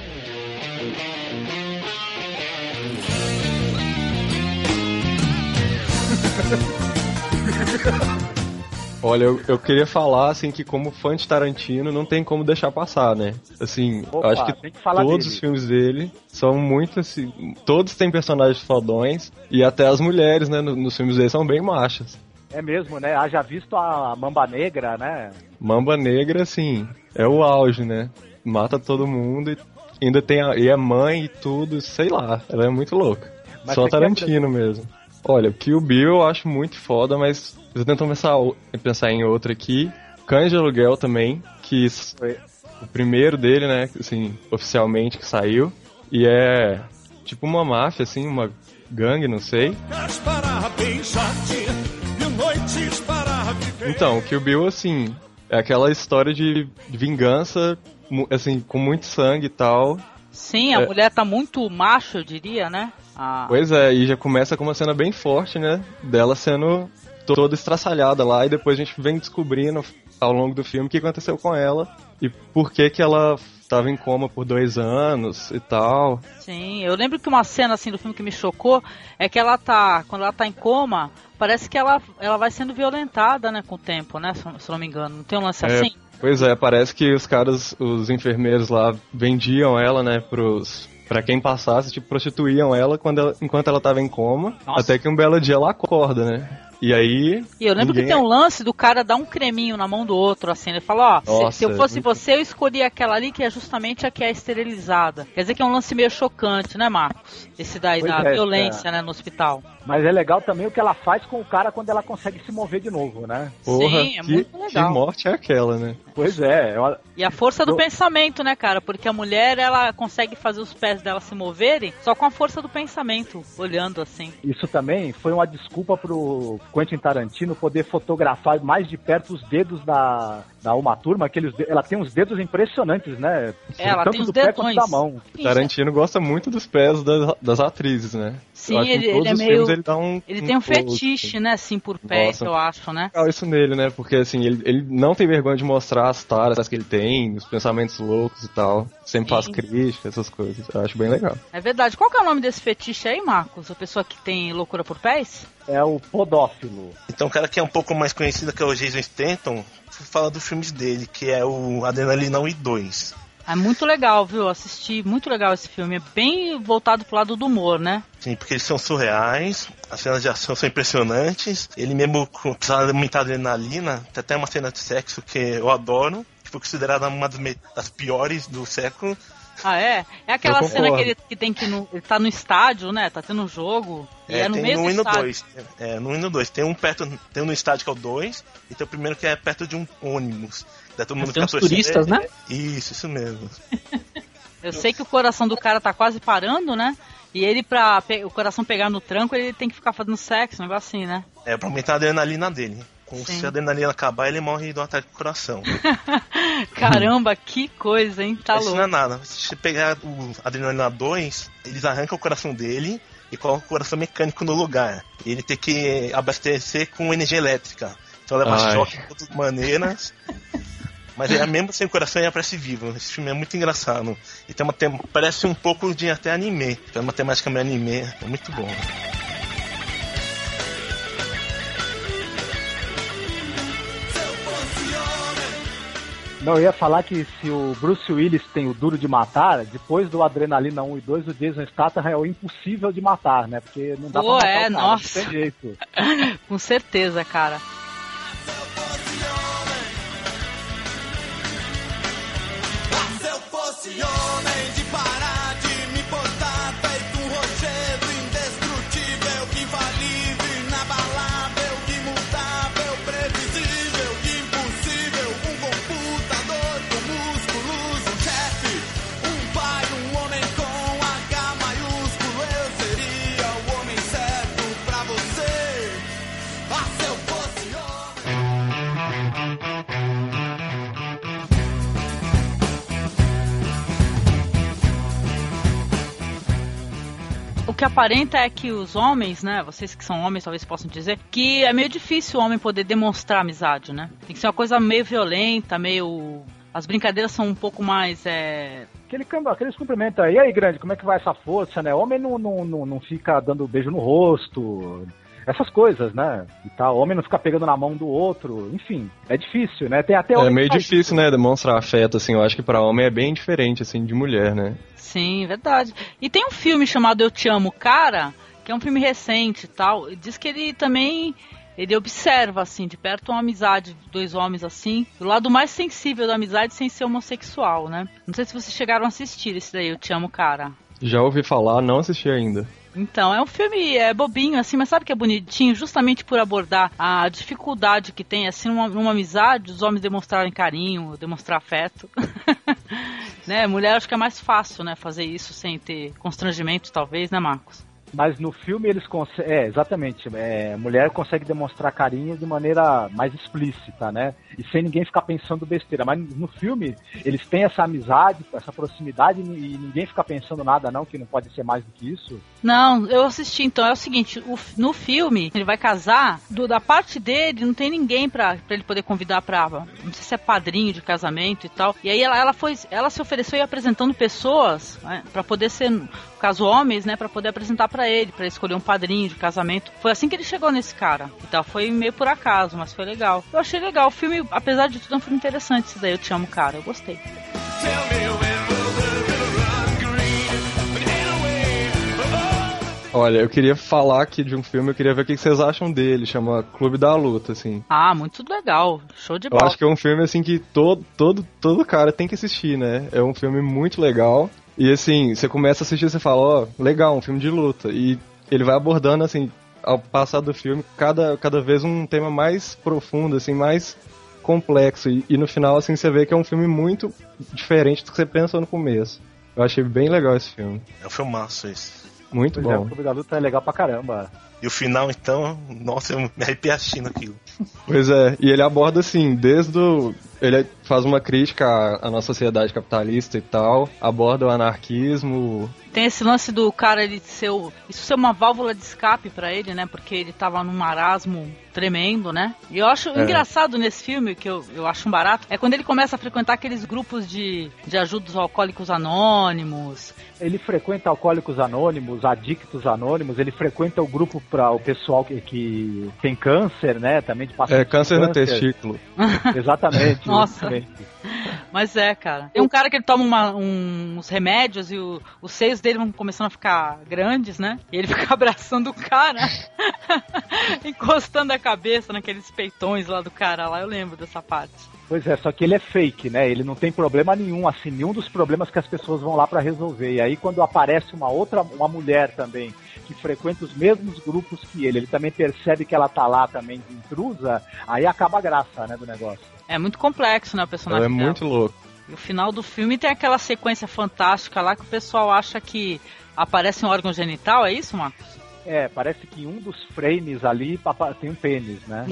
Olha, eu, eu queria falar, assim, que como fã de Tarantino, não tem como deixar passar, né? Assim, Opa, acho que, que todos dele. os filmes dele são muito, assim, todos têm personagens fodões, e até as mulheres, né, no- nos filmes dele são bem machas. É mesmo, né? Haja visto a Mamba Negra, né? Mamba Negra, assim, é o auge, né? Mata todo mundo e ainda tem a, e é mãe e tudo, sei lá, ela é muito louca. Mas Só você quer- Tarantino mesmo. Olha, Kill Bill eu acho muito foda, mas eu tento pensar, o- pensar em outra aqui. Cães de Aluguel também, que s- o primeiro dele, né, assim, oficialmente que saiu. E é tipo uma máfia, assim, uma gangue, não sei. Então, Kill Bill, assim, é aquela história de vingança, assim, com muito sangue e tal. Sim, a É. mulher tá muito macho, eu diria, né? A- Pois é, e já começa com uma cena bem forte, né? Dela sendo to- toda estraçalhada lá, e depois a gente vem descobrindo ao longo do filme o que aconteceu com ela e por que que ela estava em coma por dois anos e tal. Sim, eu lembro que uma cena assim do filme que me chocou é que ela tá, quando ela tá em coma, parece que ela, ela vai sendo violentada, né, com o tempo, né, se, não me engano. Não tem um lance É, assim? Pois é, parece que os caras, os enfermeiros lá vendiam ela, né, pros Pra quem passasse, tipo, prostituíam ela, quando ela enquanto ela tava em coma, Nossa. até que um belo dia ela acorda, né? E aí. E eu lembro ninguém- que tem um lance do cara dar um creminho na mão do outro, assim. Ele fala, ó, se- se, eu fosse muito- você, eu escolhi aquela ali que é justamente a que é esterilizada. Quer dizer que é um lance meio chocante, né, Marcos? Esse daí Pois da é, violência, é. né, no hospital. Mas é legal também o que ela faz com o cara quando ela consegue se mover de novo, né? Porra, Sim, é que, muito que legal. morte é aquela, né? Pois é, ela- E a força do Eu- pensamento, né, cara? Porque a mulher, ela consegue fazer os pés dela se moverem só com a força do pensamento, olhando assim. isso também foi uma desculpa pro Quentin Tarantino poder fotografar mais de perto os dedos da, da Uma Turma, aqueles ela tem uns dedos impressionantes, né? É, ela Tanto tem os do pé quanto dedões. da mão. Sim, Tarantino gosta muito dos pés das, das atrizes, né? Sim, ele- todos ele é os meio- filmes ele dá um. Ele tem um close, fetiche, né, assim, por pés, Nossa. eu acho, né? legal isso nele, né? Porque assim, ele, ele não tem vergonha de mostrar as taras que ele tem, os pensamentos loucos e tal. Sempre faz Sim. críticas, essas coisas. Eu acho bem legal. É verdade. Qual que é o nome desse fetiche aí, Marcos? A pessoa que tem loucura por pés? É o podófilo. Então, o cara que é um pouco mais conhecido, que é o Jason Stanton, fala dos filmes dele, que é o Adrenalina 1 e 2. É muito legal, viu? Assisti, muito legal esse filme. É bem voltado pro lado do humor, né? Sim, porque eles são surreais, as cenas de ação são impressionantes. Ele mesmo com precisava muita adrenalina, tem até uma cena de sexo que eu adoro, que foi considerada uma das piores do século. Ah, é? É aquela cena que ele, que tem que ir no, ele tá no estádio, né? Tá tendo um jogo. E é, no tem meio no do 1 e no estádio. 2. É, no 1 e no 2. Tem um perto, tem um no estádio que é o 2, e tem o primeiro que é perto de um ônibus. Daí todo mundo Tem uns turistas, né? Isso, isso mesmo. <laughs> Eu sei que o coração do cara tá quase parando, né? E ele, pra o coração pegar no tranco, ele tem que ficar fazendo sexo, um negócio assim, né? É pra aumentar a adrenalina dele. Com, Sim. se a adrenalina acabar, ele morre do ataque do coração. <laughs> Caramba, que coisa, hein? Tá Isso não é louco. nada. Se você pegar o Adrenalina 2, eles arrancam o coração dele, e coloca o coração mecânico no lugar. E ele tem que abastecer com energia elétrica. Então leva Ai. choque de todas as maneiras. Mas é mesmo sem coração ele aparece vivo. Esse filme é muito engraçado. E tem uma tem... parece um pouco de até anime. Tem uma temática meio anime. É muito bom. Não, eu ia falar que se o Bruce Willis tem o duro de matar, depois do Adrenalina 1 e 2, o Jason Statham é o impossível de matar, né? Porque não dá Pô, pra matar é, o cara, nossa. não tem jeito. <laughs> Com certeza, cara. Que aparenta é que os homens, né? Vocês que são homens talvez possam dizer que é meio difícil o homem poder demonstrar amizade, né? Tem que ser uma coisa meio violenta, meio. As brincadeiras são um pouco mais. É... Aquele, aqueles cumprimentos aí, e aí, grande, como é que vai essa força, né? Homem não, não, não, não fica dando beijo no rosto, essas coisas, né? E tal. Homem não fica pegando na mão do outro, enfim, é difícil, né? Tem até É homem meio difícil, né, demonstrar afeto, assim, eu acho que pra homem é bem diferente, assim, de mulher, né? Sim, verdade. E tem um filme chamado Eu Te Amo, Cara, que é um filme recente e tal. e Diz que ele também. Ele observa, assim, de perto uma amizade de dois homens assim, do lado mais sensível da amizade sem ser homossexual, né? Não sei se vocês chegaram a assistir esse daí, Eu Te Amo, Cara. Já ouvi falar, não assisti ainda. Então, é um filme é bobinho, assim, mas sabe que é bonitinho? Justamente por abordar a dificuldade que tem, assim, numa, numa amizade, os homens demonstrarem carinho, demonstrar afeto. <laughs> né? Mulher acho que é mais fácil, né, fazer isso sem ter constrangimento, talvez, né, Marcos? Mas no filme eles conseguem. É, exatamente. É, mulher consegue demonstrar carinho de maneira mais explícita, né? E sem ninguém ficar pensando besteira. Mas no filme, eles têm essa amizade, essa proximidade e ninguém fica pensando nada, não, que não pode ser mais do que isso. Não, eu assisti então. É o seguinte: o- no filme, ele vai casar, do- da parte dele, não tem ninguém pra, pra ele poder convidar pra. Não sei se é padrinho de casamento e tal. E aí ela, ela foi. Ela se ofereceu e apresentando pessoas né, pra poder ser. Caso, homens, né? Pra poder apresentar pra ele, pra escolher um padrinho de casamento. Foi assim que ele chegou nesse cara. E tal. Foi meio por acaso, mas foi legal. Eu achei legal. O filme, apesar de tudo, é um filme interessante esse daí. Eu te amo, cara. Eu gostei. Olha, eu queria falar aqui de um filme, eu queria ver o que vocês acham dele, chama Clube da Luta, assim. Ah, muito legal. Show de Eu bola. acho que é um filme, assim, que todo, todo, todo cara tem que assistir, né? É um filme muito legal. E, assim, você começa a assistir e você fala, ó, legal, um filme de luta. E ele vai abordando, assim, ao passar do filme, cada, cada vez um tema mais profundo, assim, mais complexo. E, e no final, assim, você vê que é um filme muito diferente do que você pensa no começo. Eu achei bem legal esse filme. É um filmaço esse. Muito Pois é, o bom. Clube da Luta é legal pra caramba. E o final, então, nossa, eu me arrepiei assistindo aquilo. Pois é, e ele aborda assim, desde o. Ele faz uma crítica à, à nossa sociedade capitalista e tal, aborda o anarquismo. Tem esse lance do cara ele ser o- isso ser uma válvula de escape pra ele, né? Porque ele tava num marasmo tremendo, né? E eu acho É. engraçado nesse filme, que eu, eu acho um barato, é quando ele começa a frequentar aqueles grupos de, de ajuda aos alcoólicos anônimos. Ele frequenta Alcoólicos Anônimos, Adictos Anônimos, ele frequenta o grupo para o pessoal que, que tem câncer, né? Também de É, com câncer no testículo. <laughs> <laughs> Exatamente. Nossa. exatamente. Mas é, cara. Tem um cara que ele toma uma- um- uns remédios e o- os seios dele vão começando a ficar grandes, né? E ele <laughs> fica abraçando o cara, encostando a cabeça naqueles peitões lá do cara lá. Eu lembro dessa parte. Pois é, só que ele é fake, né? Ele não tem problema nenhum, assim, nenhum dos problemas que as pessoas vão lá para resolver. E aí quando aparece uma outra, uma mulher também, que frequenta os mesmos grupos que ele, ele também percebe que ela tá lá também de intrusa, aí acaba a graça, né, do negócio. É muito complexo, né, o personagem Ela é dela. muito louco. E o final do filme tem aquela sequência fantástica lá que o pessoal acha que aparece um órgão genital, é isso, Marcos? É, parece que um dos frames ali tem um pênis, né?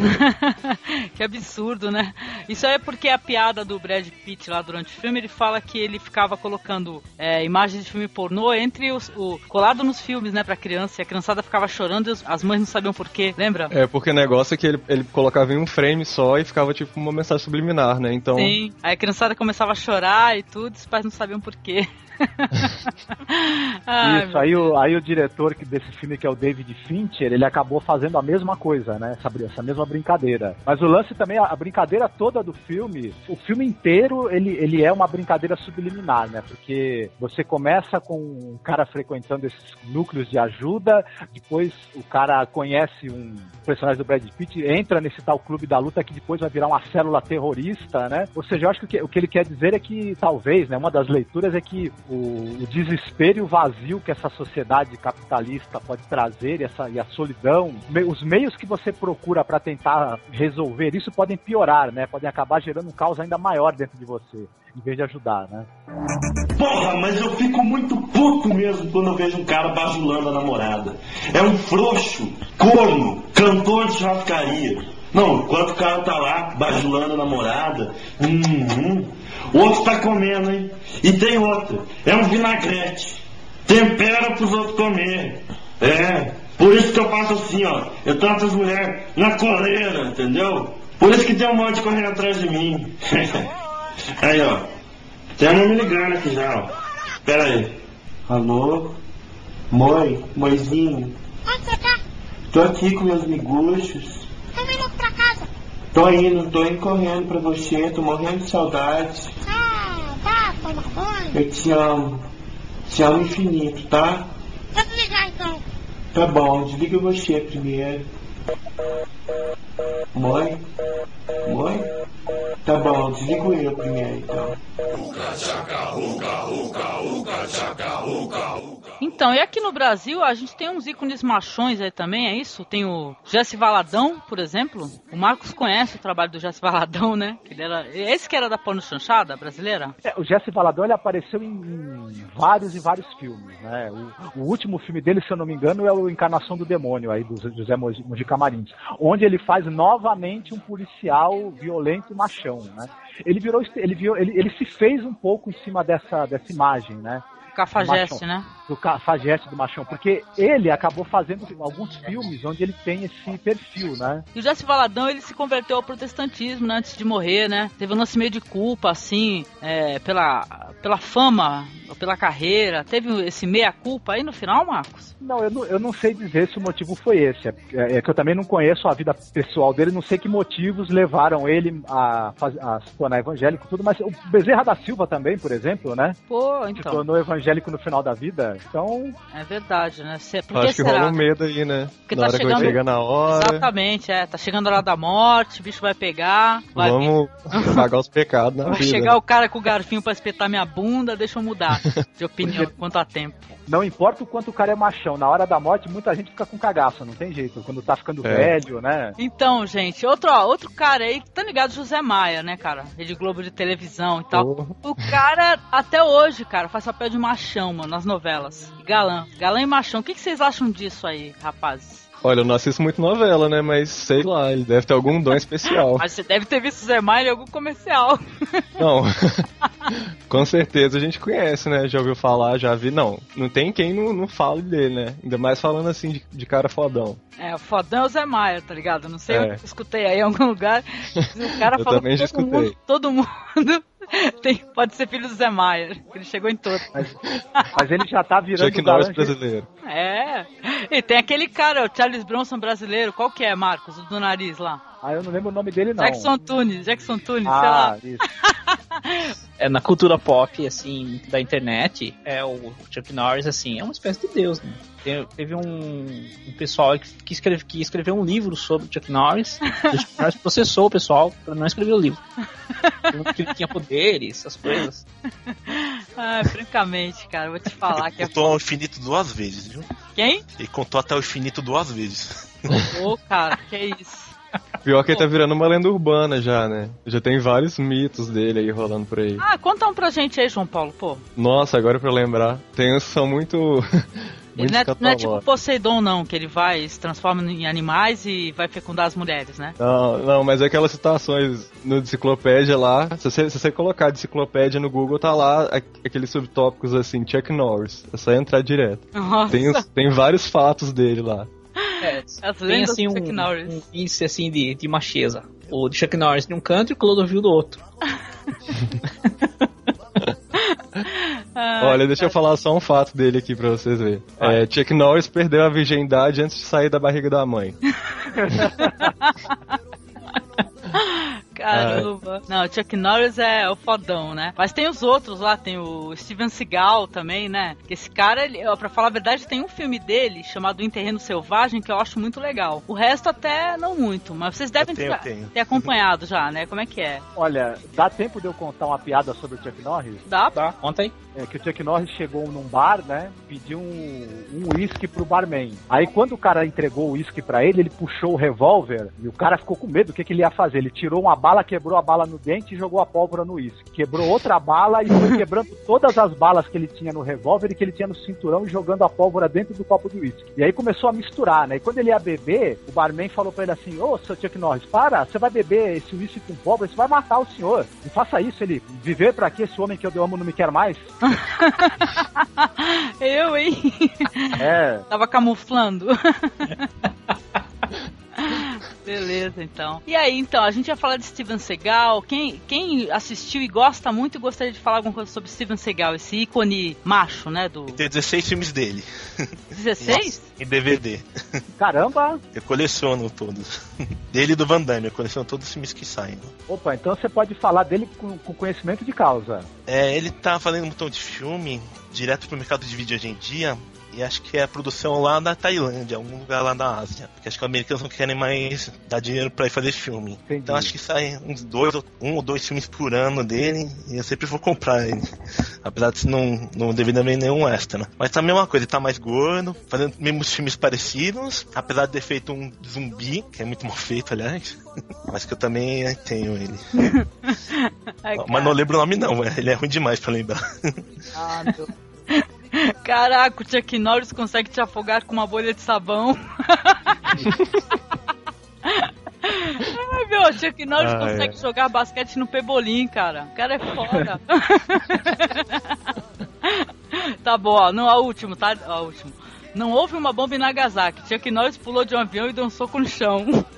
<laughs> que absurdo, né? Isso é porque a piada do Brad Pitt lá durante o filme, ele fala que ele ficava colocando é, imagens de filme pornô entre os, o colado nos filmes, né, pra criança, e a criançada ficava chorando e os- as mães não sabiam por quê, lembra? É, porque o negócio é que ele, ele colocava em um frame só e ficava tipo uma mensagem subliminar, né? Então. Sim, aí a criançada começava a chorar e tudo, os pais não sabiam por quê. <laughs> Ai, Isso, aí o, aí o diretor que- desse filme, que é o David Fincher, ele acabou fazendo a mesma coisa, né? Essa, essa mesma brincadeira. Mas o lance também, a, a brincadeira toda do filme, o filme inteiro, ele, ele é uma brincadeira subliminar, né? Porque você começa com um cara frequentando esses núcleos de ajuda, depois o cara conhece um personagem do Brad Pitt, entra nesse tal clube da luta que depois vai virar uma célula terrorista, né? Ou seja, eu acho que o que, o que ele quer dizer é que, talvez, né? Uma das leituras é que o, o desespero e o vazio que essa sociedade capitalista pode trazer e, essa, e a solidão, me- os meios que você procura para tentar resolver isso podem piorar, né? Podem acabar gerando um caos ainda maior dentro de você, em vez de ajudar, né? Porra, mas eu fico muito puto mesmo quando eu vejo um cara bajulando a namorada. É um frouxo, corno, cantor de churrascaria. Não, enquanto o cara tá lá bajulando a namorada, hum, hum, o outro tá comendo, hein? E tem outra, é um vinagrete. Tempera pros outros comer. É, por isso que eu faço assim, ó. Eu trato as mulheres na coleira, entendeu? Por isso que tem um monte correndo atrás de mim. <laughs> Aí, ó. Tem uma me ligando aqui já, ó. Pera aí. Alô? Mãe? Mãezinha? Onde você tá? Tô aqui com meus miguxos. Casa. Tô indo, tô indo correndo pra você, tô morrendo de saudade. Ah, tá, toma banho. Eu te amo. Te amo infinito, tá? Vou desligar então. Tá bom, desliga você primeiro. Mãe? Mãe? Tá bom, desligo eu primeiro então. Então, e aqui no Brasil a gente tem uns ícones machões aí também, é isso? Tem o Jesse Valadão, por exemplo. O Marcos conhece o trabalho do Jesse Valadão, né? Ele era, esse que era da porno chanchada brasileira? É, o Jesse Valadão ele apareceu em, vários e vários filmes, né? O, o último filme dele, se eu não me engano, é o Encarnação do Demônio, aí do José Mogi Camarins, onde ele faz novamente um policial violento e machão, né? Ele virou, ele, virou, ele, ele se fez um pouco em cima dessa, dessa imagem, né? Cafajeste, Machão. né? do Cafajeste do Machão, porque ele acabou fazendo alguns filmes onde ele tem esse perfil, né? E o Jesse Valadão, ele se converteu ao protestantismo, né, antes de morrer, né? Teve um lance meio de culpa, assim, é, pela, pela fama, pela carreira. Teve esse meia-culpa aí no final, Marcos? Não eu, não, eu não sei dizer se o motivo foi esse. É, é que eu também não conheço a vida pessoal dele, não sei que motivos levaram ele a, a se tornar evangélico e tudo, mas o Bezerra da Silva também, por exemplo, né? Pô, Se então. tornou evangélico no final da vida. Então, É verdade, né? Cê, acho que será? rola um medo aí, né? Porque na tá hora chegando- que vai chegar na hora. Exatamente, é. Tá chegando a hora da morte, o bicho vai pegar. Vai, Vamos <laughs> pagar os pecados na vai vida. chegar o cara com o garfinho pra espetar minha bunda, deixa eu mudar de opinião quanto a tempo. não importa o quanto o cara é machão, na hora da morte muita gente fica com cagaço, não tem jeito. Quando tá ficando É. velho, né? Então, gente, outro, ó, outro cara aí, tá ligado, José Maia, né, cara? Rede Globo de televisão e tal. O cara, até hoje, cara, faz papel de machão, mano, nas novelas. Galã. Galã e machão. O que, que vocês acham disso aí, rapazes? Olha, eu não assisto muito novela, né? Mas sei lá, ele deve ter algum dom especial. <laughs> Mas você deve ter visto o Zé Maia em algum comercial. <laughs> Não. <laughs> Com certeza a gente conhece, né? Já ouviu falar, já vi. Não, não tem quem não, não fale dele, né? Ainda mais falando assim de, de cara fodão. É, o fodão é o Zé Maia, tá ligado? Não sei É. eu escutei aí em algum lugar. O cara Eu falou também já todo escutei. mundo, todo mundo <laughs> tem, pode ser filho do Zé Maia. que Ele chegou em todo. Mas ele já tá virando Chuck galã Norris brasileiro. É. E tem aquele cara, o Charles Bronson brasileiro. Qual que é, Marcos? O do nariz lá. Ah, eu não lembro o nome dele, não. Jackson Tunes, Jackson Tunes, sei Ah, lá. isso. <laughs> <laughs> É, na cultura pop, assim, da internet, é o Chuck Norris, assim, é uma espécie de deus, né? Te- Teve um, um pessoal que, que, escreve, que escreveu um livro sobre o Chuck Norris, <laughs> o Chuck Norris processou o pessoal pra não escrever o livro. Falando que ele tinha poderes, essas coisas. <laughs> Ah, francamente, cara, eu vou te falar que é. Contou ao infinito duas vezes, viu? Quem? Ele contou até o infinito duas vezes. Ô, cara, que isso. Pior que ele tá virando uma lenda urbana já, né? Já tem vários mitos dele aí rolando por aí. Ah, conta um pra gente aí, João Paulo, pô. Nossa, agora pra lembrar. Tem uns que são muito. <laughs> Ele não é, não é tipo Poseidon, não, que ele vai, se transforma em animais e vai fecundar as mulheres, né? Não, não, mas é aquelas citações no enciclopédia lá. Se você, se você colocar enciclopédia no Google, tá lá aqueles subtópicos assim, Chuck Norris. É só entrar direto. Nossa. Tem, tem vários fatos dele lá. É, As tem assim do um, um índice assim de, de macheza. O de Chuck Norris de um canto e o Clodovil do outro. Olha, deixa eu falar só um fato dele aqui pra vocês verem. É, Chuck Norris perdeu a virgindade antes de sair da barriga da mãe. <laughs> Caramba. Não, o Chuck Norris é o fodão, né? Mas tem os outros lá, tem o Steven Seagal também, né? Que esse cara, ele, pra falar a verdade, tem um filme dele chamado Em Terreno Selvagem que eu acho muito legal. O resto até não muito, mas vocês devem tenho, ter, ter acompanhado já, né? Como é que é? Olha, dá tempo de eu contar uma piada sobre o Chuck Norris? Dá? Tá, conta aí. É que o Chuck Norris chegou num bar, né? Pediu um um uísque pro barman. Aí quando o cara entregou o uísque pra ele, ele puxou o revólver e o cara ficou com medo. O que, que ele ia fazer? Ele tirou uma bala, quebrou a bala no dente e jogou a pólvora no uísque. Quebrou outra bala e foi quebrando todas as balas que ele tinha no revólver e que ele tinha no cinturão e jogando a pólvora dentro do copo de uísque. E aí começou a misturar, né? E quando ele ia beber, o barman falou pra ele assim: Ô, seu Chuck Norris, para, você vai beber esse uísque com pólvora, você vai matar o senhor. Não faça isso. Ele, viver pra que esse homem que eu amo não me quer mais? <laughs> Eu, hein? É. Tava camuflando. <laughs> Beleza, então. E aí, então, a gente ia falar de Steven Seagal. Quem, quem assistiu e gosta muito, gostaria de falar alguma coisa sobre Steven Seagal, esse ícone macho, né? Do Tem 16 filmes dele. 16? Em DVD. Caramba! Eu coleciono todos. Dele e do Van Damme, eu coleciono todos os filmes que saem. Opa, então você pode falar dele com, com conhecimento de causa. É, ele tá fazendo um montão de filme direto pro mercado de vídeo hoje em dia. E acho que é a produção lá da Tailândia, algum lugar lá da Ásia. Porque acho que os americanos não querem mais dar dinheiro pra ir fazer filme. Entendi. Então acho que sai uns dois, ou- um ou dois filmes por ano dele. E eu sempre vou comprar ele. Apesar de não, não deveria ver nenhum extra. Mas tá a mesma coisa, ele tá mais gordo, fazendo mesmos filmes parecidos. Apesar de ter feito um zumbi, que é muito mal feito, aliás. <laughs> Mas que eu também tenho ele. Ai, <laughs> Mas não lembro o nome não, ele é ruim demais pra lembrar. Ah, meu. <laughs> Caraca, o Chuck Norris consegue te afogar com uma bolha de sabão. Ai, meu, o Chuck Norris Ah, consegue é. jogar basquete no Pebolim, cara. O cara é foda. <laughs> tá bom, ó, não, a último, tá? A último. Não houve uma bomba em Nagasaki. Chuck Norris pulou de um avião e deu um soco no chão. <laughs>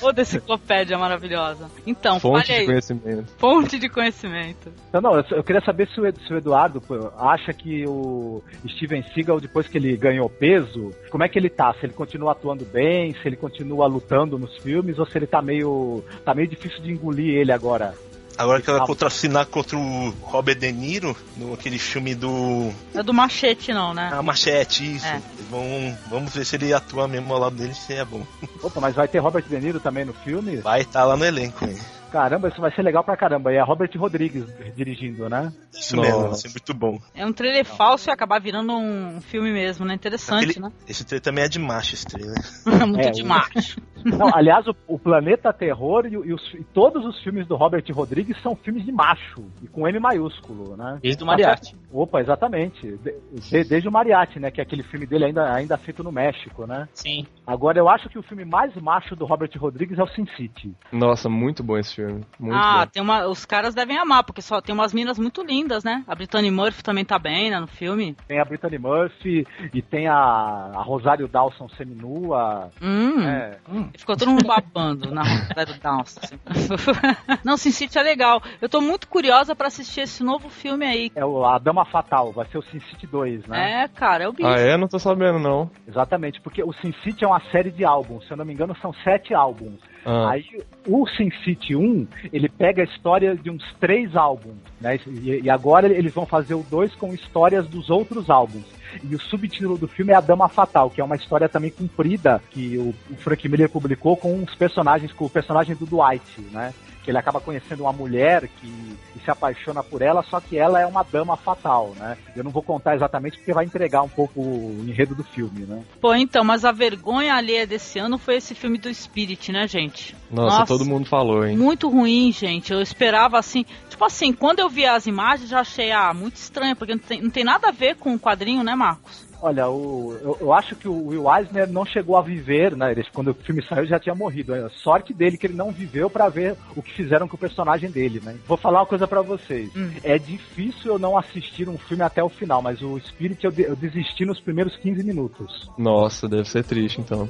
Outra <laughs> enciclopédia maravilhosa. Então, Fonte fale aí. de conhecimento. Fonte de conhecimento. Então, não, eu, queria saber se o, Eduardo acha que o Steven Seagal, depois que ele ganhou peso, como é que ele tá? Se ele continua atuando bem, se ele continua lutando nos filmes, ou se ele tá meio. tá meio difícil de engolir ele agora. Agora que ela vai contracenar contra o Robert De Niro, no aquele filme do É do machete, não, né? a Machete, isso. É. Vão, vamos ver se ele atua mesmo ao lado dele, se é bom. <laughs> Opa, mas vai ter Robert De Niro também no filme? Vai estar lá no elenco, hein? Caramba, isso vai ser legal pra caramba. E é Robert Rodrigues dirigindo, né? Isso Nossa. mesmo, vai ser muito bom. É um trailer falso e acabar virando um filme mesmo, né? Interessante, Aquele- né? Esse trailer também é de macho, esse trailer. <laughs> Muito É, de macho. Não, aliás, o, o Planeta Terror e, e os- e todos os filmes do Robert Rodrigues são filmes de macho, e com M maiúsculo, né? Desde o Mariachi. Opa, exatamente. De- de- desde o Mariachi, né? Que é aquele filme dele ainda, ainda feito no México, né? Sim. Agora, eu acho que o filme mais macho do Robert Rodrigues é o Sin City. Nossa, muito bom esse filme. Muito ah, bom. tem uma, os caras devem amar, porque só tem umas minas muito lindas, né? A Brittany Murphy também tá bem, né, no filme. Tem a Brittany Murphy e tem a, a Rosário Dawson seminua. Hum, É. ficou todo mundo babando na Rosário Dawson. assim. <laughs> Não, Sin City é legal. Eu tô muito curiosa pra assistir esse novo filme aí. É o, a Dama Fatal, vai ser o Sin City 2, né? É, cara, é o bicho. Ah, é? Não tô sabendo, não. Exatamente, porque o Sin City é uma série de álbuns, se eu não me engano são sete álbuns. Ah. Aí o Sin City 1, ele pega a história de uns três álbuns, né? E, e agora eles vão fazer o 2 com histórias dos outros álbuns. E o subtítulo do filme é A Dama Fatal, que é uma história também comprida que o, o Frank Miller publicou com os personagens, com o personagem do Dwight, né? Ele acaba conhecendo uma mulher que, que se apaixona por ela, só que ela é uma dama fatal, né? Eu não vou contar exatamente porque vai entregar um pouco o enredo do filme, né? Pô, então, mas a vergonha alheia desse ano foi esse filme do Spirit, né, gente? Nossa, todo mundo falou, hein? Muito ruim, gente. Eu esperava assim. Tipo assim, quando eu vi as imagens, já achei, ah, muito estranho, porque não tem, não tem nada a ver com o quadrinho, né, Marcos? Olha, o, eu, eu acho que o Will Eisner não chegou a viver, né? Ele, quando o filme saiu, ele já tinha morrido. É sorte dele que ele não viveu pra ver o que fizeram com o personagem dele, né? Vou falar uma coisa pra vocês. É difícil eu não assistir um filme até o final, mas o Spirit eu, de- eu desisti nos primeiros 15 minutos. Nossa, deve ser triste então.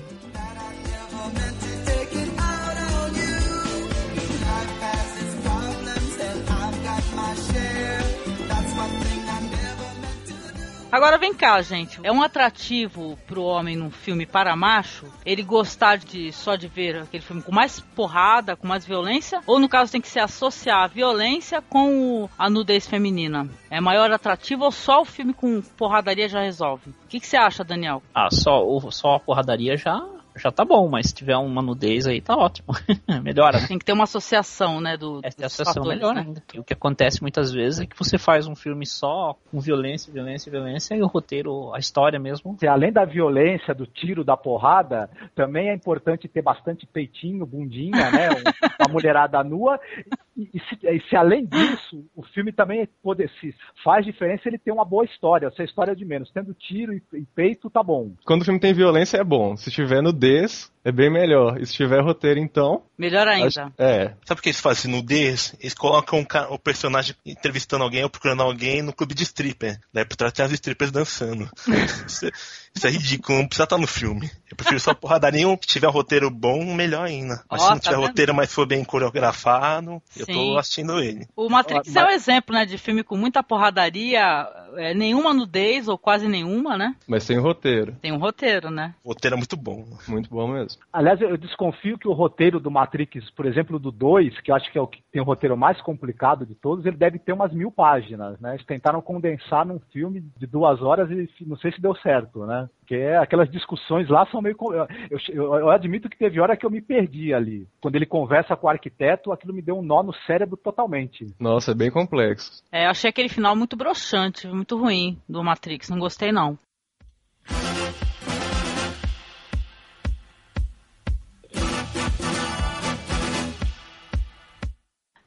Agora vem cá, gente. É um atrativo pro homem num filme para macho ele gostar de só de ver aquele filme com mais porrada, com mais violência? Ou no caso tem que se associar a violência com a nudez feminina? É maior atrativo ou só o filme com porradaria já resolve? O que, que você acha, Daniel? Ah, só, só a porradaria já, já tá bom, mas se tiver uma nudez aí, tá ótimo. <laughs> Melhora, né? Tem que ter uma associação, né? Do, Essa associação fatores, melhor né? ainda. E o que acontece muitas vezes é que você faz um filme só com violência, violência, violência, e o roteiro, a história mesmo. Se além da violência, do tiro, da porrada, também é importante ter bastante peitinho, bundinha, né? um- <laughs> Uma mulherada nua. E, e se, e se além disso, o filme também pode, se faz diferença ele ter uma boa história. Se a história é de menos, tendo tiro e, e peito, tá bom. Quando o filme tem violência é bom. Se tiver nudez, é bem melhor. E se tiver roteiro, então. Melhor ainda. acho- É. Sabe o que eles fazem nudez? Eles colocam o, ca- o personagem entrevistando alguém ou procurando alguém no clube de stripper. Daí por trás tem as strippers dançando. <laughs> isso, é- isso é ridículo, não precisa estar no filme. Eu prefiro só porradaria. Se tiver roteiro bom, melhor ainda. Mas Ó, se não tá tiver vendo? roteiro, mas for bem coreografado, eu Sim. tô assistindo ele. O Matrix é um exemplo, né, de filme com muita porradaria, é, nenhuma nudez ou quase nenhuma, né? Mas sem roteiro. Tem um roteiro, né? O roteiro é muito bom. Muito bom mesmo. Aliás, eu desconfio que o roteiro do Matrix, por exemplo, do 2, que eu acho que é o que tem o roteiro mais complicado de todos, ele deve ter umas mil páginas, né? Eles tentaram condensar num filme de duas horas e não sei se deu certo, né? Porque aquelas discussões lá são meio. Eu, eu- eu admito que teve hora que eu me perdi ali. Quando ele conversa com o arquiteto, aquilo me deu um nó no cérebro totalmente. Nossa, é bem complexo. É, eu achei aquele final muito broxante, muito ruim do Matrix, não gostei não.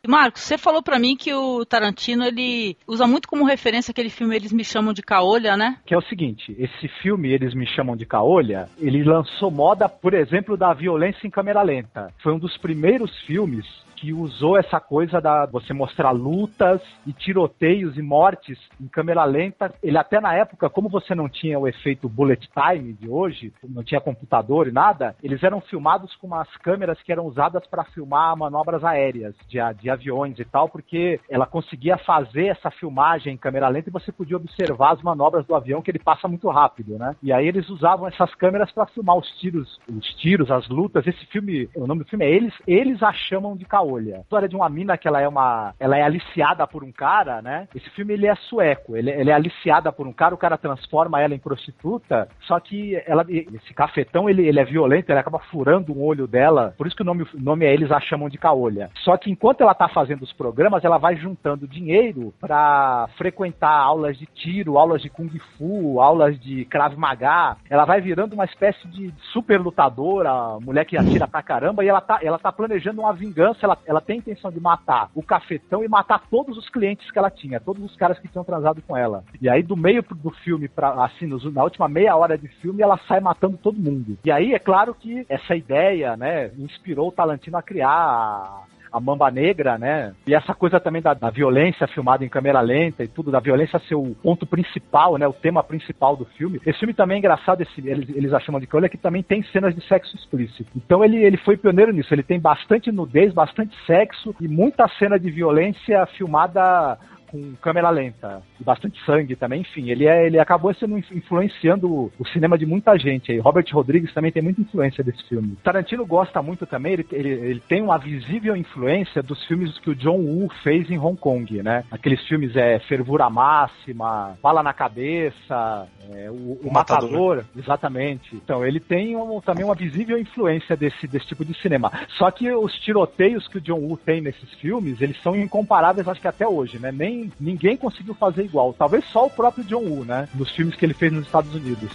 Marcos, você falou pra mim que o Tarantino ele usa muito como referência aquele filme Eles Me Chamam de Caolha, né? Que é o seguinte, esse filme, eles me chamam de caolha, ele lançou moda, por exemplo, da violência em câmera lenta. Foi um dos primeiros filmes que usou essa coisa da você mostrar lutas e tiroteios e mortes em câmera lenta. Ele até na época, como você não tinha o efeito bullet time de hoje, não tinha computador e nada, eles eram filmados com umas câmeras que eram usadas para filmar manobras aéreas de, de aviões e tal, porque ela conseguia fazer essa filmagem em câmera lenta e você podia observar as manobras do avião que ele passa muito rápido, né? E aí eles usavam essas câmeras para filmar os tiros, os tiros, as lutas. Esse filme, o nome do filme é Eles, eles a chamam de caolha. A história de uma mina que ela é uma, ela é aliciada por um cara, né? Esse filme ele é sueco, ele, ele é aliciada por um cara, o cara transforma ela em prostituta, só que ela, esse cafetão ele, ele é violento, ele acaba furando um olho dela, por isso que o nome, nome é Eles a chamam de caolha. Só que enquanto ela tá fazendo os programas, ela vai juntando dinheiro pra frequentar aulas de tiro, aulas de kung fu, aulas de krav maga. Ela vai virando uma espécie de super lutadora, mulher que atira pra caramba, e ela tá, ela tá planejando uma vingança, ela, ela tem a intenção de matar o cafetão e matar todos os clientes que ela tinha, todos os caras que tinham transado com ela. E aí, do meio do filme, pra, assim, na última meia hora de filme, ela sai matando todo mundo. E aí, é claro que essa ideia, né, inspirou o Tarantino a criar a, Mamba Negra, né? E essa coisa também da, da violência filmada em câmera lenta e tudo, da violência ser o ponto principal, né? O tema principal do filme. Esse filme também é engraçado, esse, eles, eles a chamam de que olha que também tem cenas de sexo explícito. Então ele, ele foi pioneiro nisso. Ele tem bastante nudez, bastante sexo e muita cena de violência filmada com câmera lenta e bastante sangue também, enfim, ele, é, ele acabou sendo inf- influenciando o, o cinema de muita gente aí. Robert Rodrigues também tem muita influência desse filme. Tarantino gosta muito também, ele, ele, ele tem uma visível influência dos filmes que o John Woo fez em Hong Kong, né? Aqueles filmes é Fervura Máxima, Bala na Cabeça, é, o, o O Matador. Matador, exatamente. Então, ele tem um- também uma visível influência desse, desse tipo de cinema. Só que os tiroteios que o John Woo tem nesses filmes, eles são incomparáveis, acho que até hoje, né? Nem ninguém conseguiu fazer igual. Talvez só o próprio John Woo, né? Nos filmes que ele fez nos Estados Unidos.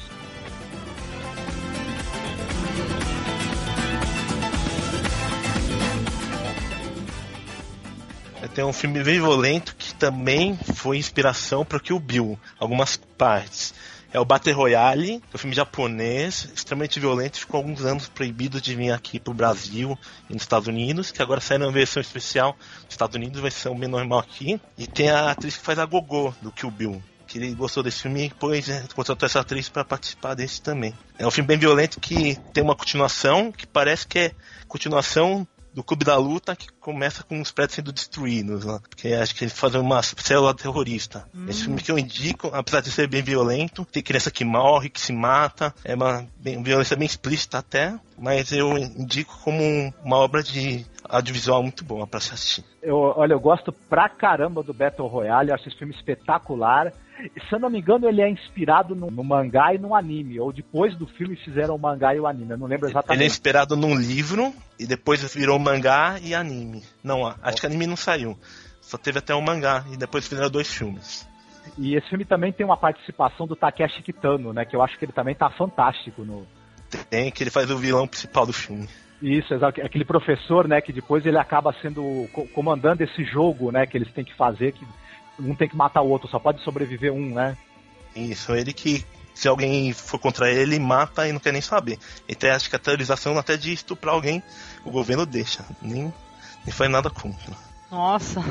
Tem um filme bem violento que também foi inspiração para o Kill Bill, algumas partes. É o Battle Royale, que é um filme japonês, extremamente violento, ficou alguns anos proibido de vir aqui pro Brasil e nos Estados Unidos, que agora saiu uma versão especial nos Estados Unidos, vai ser um bem normal aqui. E tem a atriz que faz a Gogô, do Kill Bill. Que ele gostou desse filme e depois é, contratou essa atriz para participar desse também. É um filme bem violento que tem uma continuação, que parece que é continuação do Clube da Luta que começa com os prédios sendo destruídos, né? porque acho que eles fazem uma célula terrorista. Esse filme que eu indico, apesar de ser bem violento, tem criança que morre, que se mata, é uma bem, violência bem explícita até, mas eu indico como uma obra de audiovisual muito boa para se assistir. Eu, olha, eu gosto pra caramba do Battle Royale, eu acho esse filme espetacular. Se eu não me engano, ele é inspirado no, no mangá e no anime. Ou depois do filme fizeram o mangá e o anime. Eu não lembro Ele é exatamente. inspirado num livro e depois virou mangá e anime. Não, acho que anime não saiu. Só teve até um mangá e depois fizeram dois filmes. E esse filme também tem uma participação do Takeshi Kitano, né? Que eu acho que ele também tá fantástico no. Tem que ele faz o vilão principal do filme. Isso, exato. Aquele professor, né? Que depois ele acaba sendo co- comandando esse jogo, né? Que eles têm que fazer, que um tem que matar o outro, só pode sobreviver um, né? Isso, ele que se alguém for contra ele, ele mata e não quer nem saber. Ele tem acho que a autorização até de estuprar alguém, o governo deixa. Nem, nem faz nada contra. Nossa.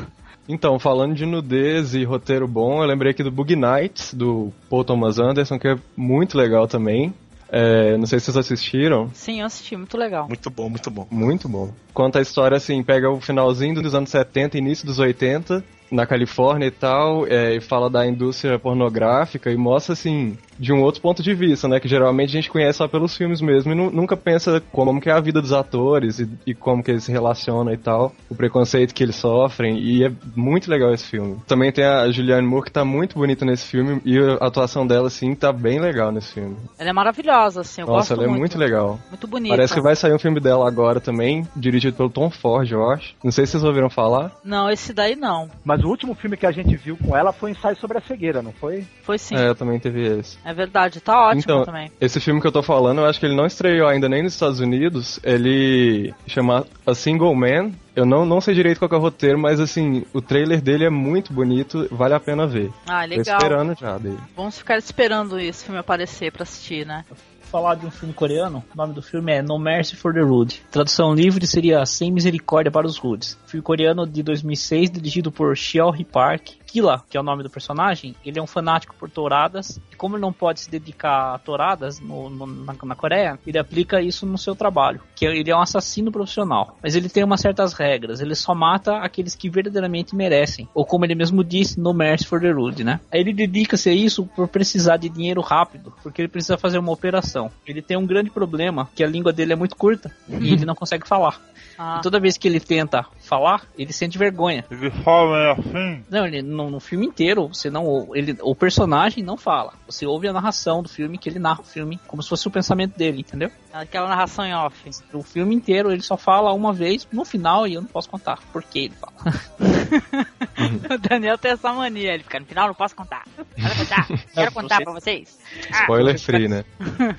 Então, falando de nudez e roteiro bom, eu lembrei aqui do Bug Nights, do Paul Thomas Anderson, que é muito legal também. É, não sei se vocês assistiram. Sim, eu assisti, muito legal. Muito bom, muito bom. Muito bom. Conta a história assim, pega o finalzinho dos anos 70, início dos 80, na Califórnia e tal, é, e fala da indústria pornográfica e mostra assim, de um outro ponto de vista, né? Que geralmente a gente conhece só pelos filmes mesmo e nu- nunca pensa como que é a vida dos atores e, e como que eles se relacionam e tal, o preconceito que eles sofrem, e é muito legal esse filme. Também tem a Julianne Moore que tá muito bonita nesse filme e a atuação dela, assim, tá bem legal nesse filme. Ela é maravilhosa, assim, eu Nossa, gosto ela é muito. muito legal. Muito bonita. Parece que vai sair um filme dela agora também, dirigido pelo Tom Ford, eu acho. Não sei se vocês ouviram falar. Não, esse daí não. Mas o último filme que a gente viu com ela foi Ensaio sobre a Cegueira, não foi? Foi sim. É, também teve esse. É verdade, tá ótimo então, também. esse filme que eu tô falando, eu acho que ele não estreou ainda nem nos Estados Unidos. Ele chama A Single Man. Eu não, não sei direito qual que é o roteiro, mas assim, o trailer dele é muito bonito, vale a pena ver. Ah, Tô legal. esperando já dele. Vamos ficar esperando esse filme aparecer pra assistir, né? Falar de um filme coreano, o nome do filme é No Mercy for the Rude. Tradução livre seria Sem Misericórdia para os Rudes. Filme coreano de 2006, dirigido por Sheo Park. Killa, que é o nome do personagem, ele é um fanático por touradas. E como ele não pode se dedicar a touradas no, no- na, na Coreia, ele aplica isso no seu trabalho. Que é- ele é um assassino profissional. Mas ele tem umas certas regras. Ele só mata aqueles que verdadeiramente merecem. Ou como ele mesmo disse, No Mercy for the Rude, né? Ele dedica-se a isso por precisar de dinheiro rápido. Porque ele precisa fazer uma operação. Ele tem um grande problema, que a língua dele é muito curta. e ele não consegue falar. <laughs> Ah. E toda vez que ele tenta falar, ele sente vergonha. Ele fala assim? Não, ele, no, no filme inteiro, você não ele, o personagem não fala. Você ouve a narração do filme, que ele narra o filme como se fosse o pensamento dele, entendeu? Aquela narração em off. O filme inteiro ele só fala uma vez no final e eu não posso contar por que ele fala. <laughs> o Daniel tem essa mania, ele fica no final, não posso contar. Quero contar, <laughs> quero contar pra vocês. Ah. Spoiler free, né?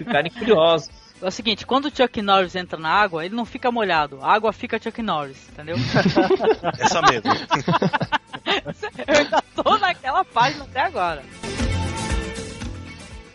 Ficarem curiosos. É o seguinte, quando o Chuck Norris entra na água, ele não fica molhado. A água fica Chuck Norris, entendeu? <laughs> Essa mesmo. <laughs> Eu ainda tô naquela página até agora.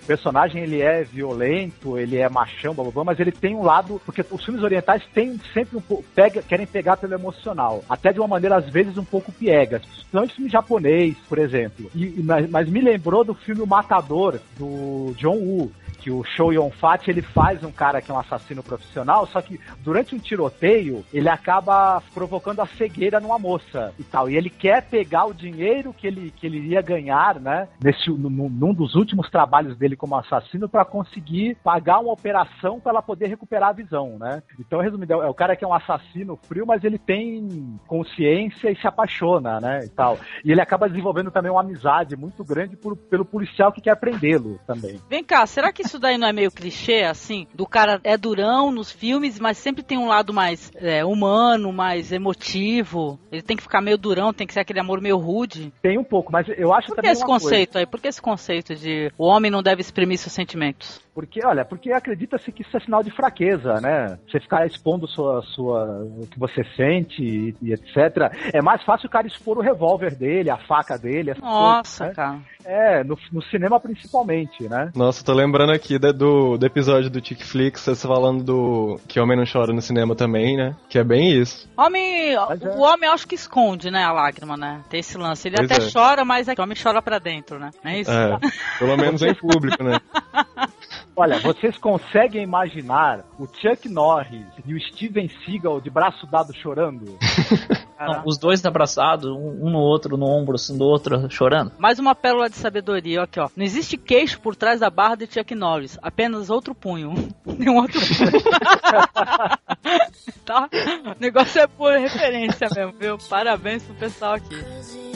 O personagem ele é violento, ele é machão, blá, blá, blá, mas ele tem um lado, porque os filmes orientais têm sempre um pouco, pega, querem pegar pelo emocional, até de uma maneira às vezes um pouco piegas, principalmente filme japonês, por exemplo. E, e- mas, mas me lembrou do filme O Matador do John Woo, que o Show Yon Fat ele faz um cara que é um assassino profissional, só que durante um tiroteio ele acaba provocando a cegueira numa moça e tal. E ele quer pegar o dinheiro que ele, que ele iria ganhar, né? Nesse, num, num dos últimos trabalhos dele como assassino para conseguir pagar uma operação para ela poder recuperar a visão, né? Então, resumindo, é o cara que é um assassino frio, mas ele tem consciência e se apaixona, né? E tal. E ele acaba desenvolvendo também uma amizade muito grande por, pelo policial que quer prendê-lo também. Vem cá, será que isso daí não é meio clichê, assim? Do cara é durão nos filmes, mas sempre tem um lado mais é, humano, mais emotivo. Ele tem que ficar meio durão, tem que ser aquele amor meio rude. Tem um pouco, mas eu acho Por que também esse conceito coisa. aí? Por que esse conceito de o homem não deve exprimir seus sentimentos? Porque, olha, porque acredita-se que isso é sinal de fraqueza, né? Você ficar expondo sua, sua, o que você sente e, e etc. É mais fácil o cara expor o revólver dele, a faca dele. Nossa, coisas, né? cara. É, no, no cinema principalmente, né? Nossa, tô lembrando aqui da- do, do episódio do Flicks, você falando do que homem não chora no cinema também, né? Que é bem isso. Homem, é. o homem acho que esconde, né, a lágrima, né? Tem esse lance. Ele Pois até é. chora, mas é que o homem chora pra dentro, né? Não é isso? É, pelo menos em público, né? <laughs> Olha, vocês conseguem imaginar o Chuck Norris e o Steven Seagal de braço dado chorando? <laughs> Não, os dois abraçados, um, um no outro, no ombro assim, do outro, chorando. Mais uma pérola de sabedoria, aqui ó. Não existe queixo por trás da barra de Chuck Norris, apenas outro punho. Nenhum <laughs> outro punho. <laughs> tá? O negócio é por referência mesmo, viu? Parabéns pro pessoal aqui.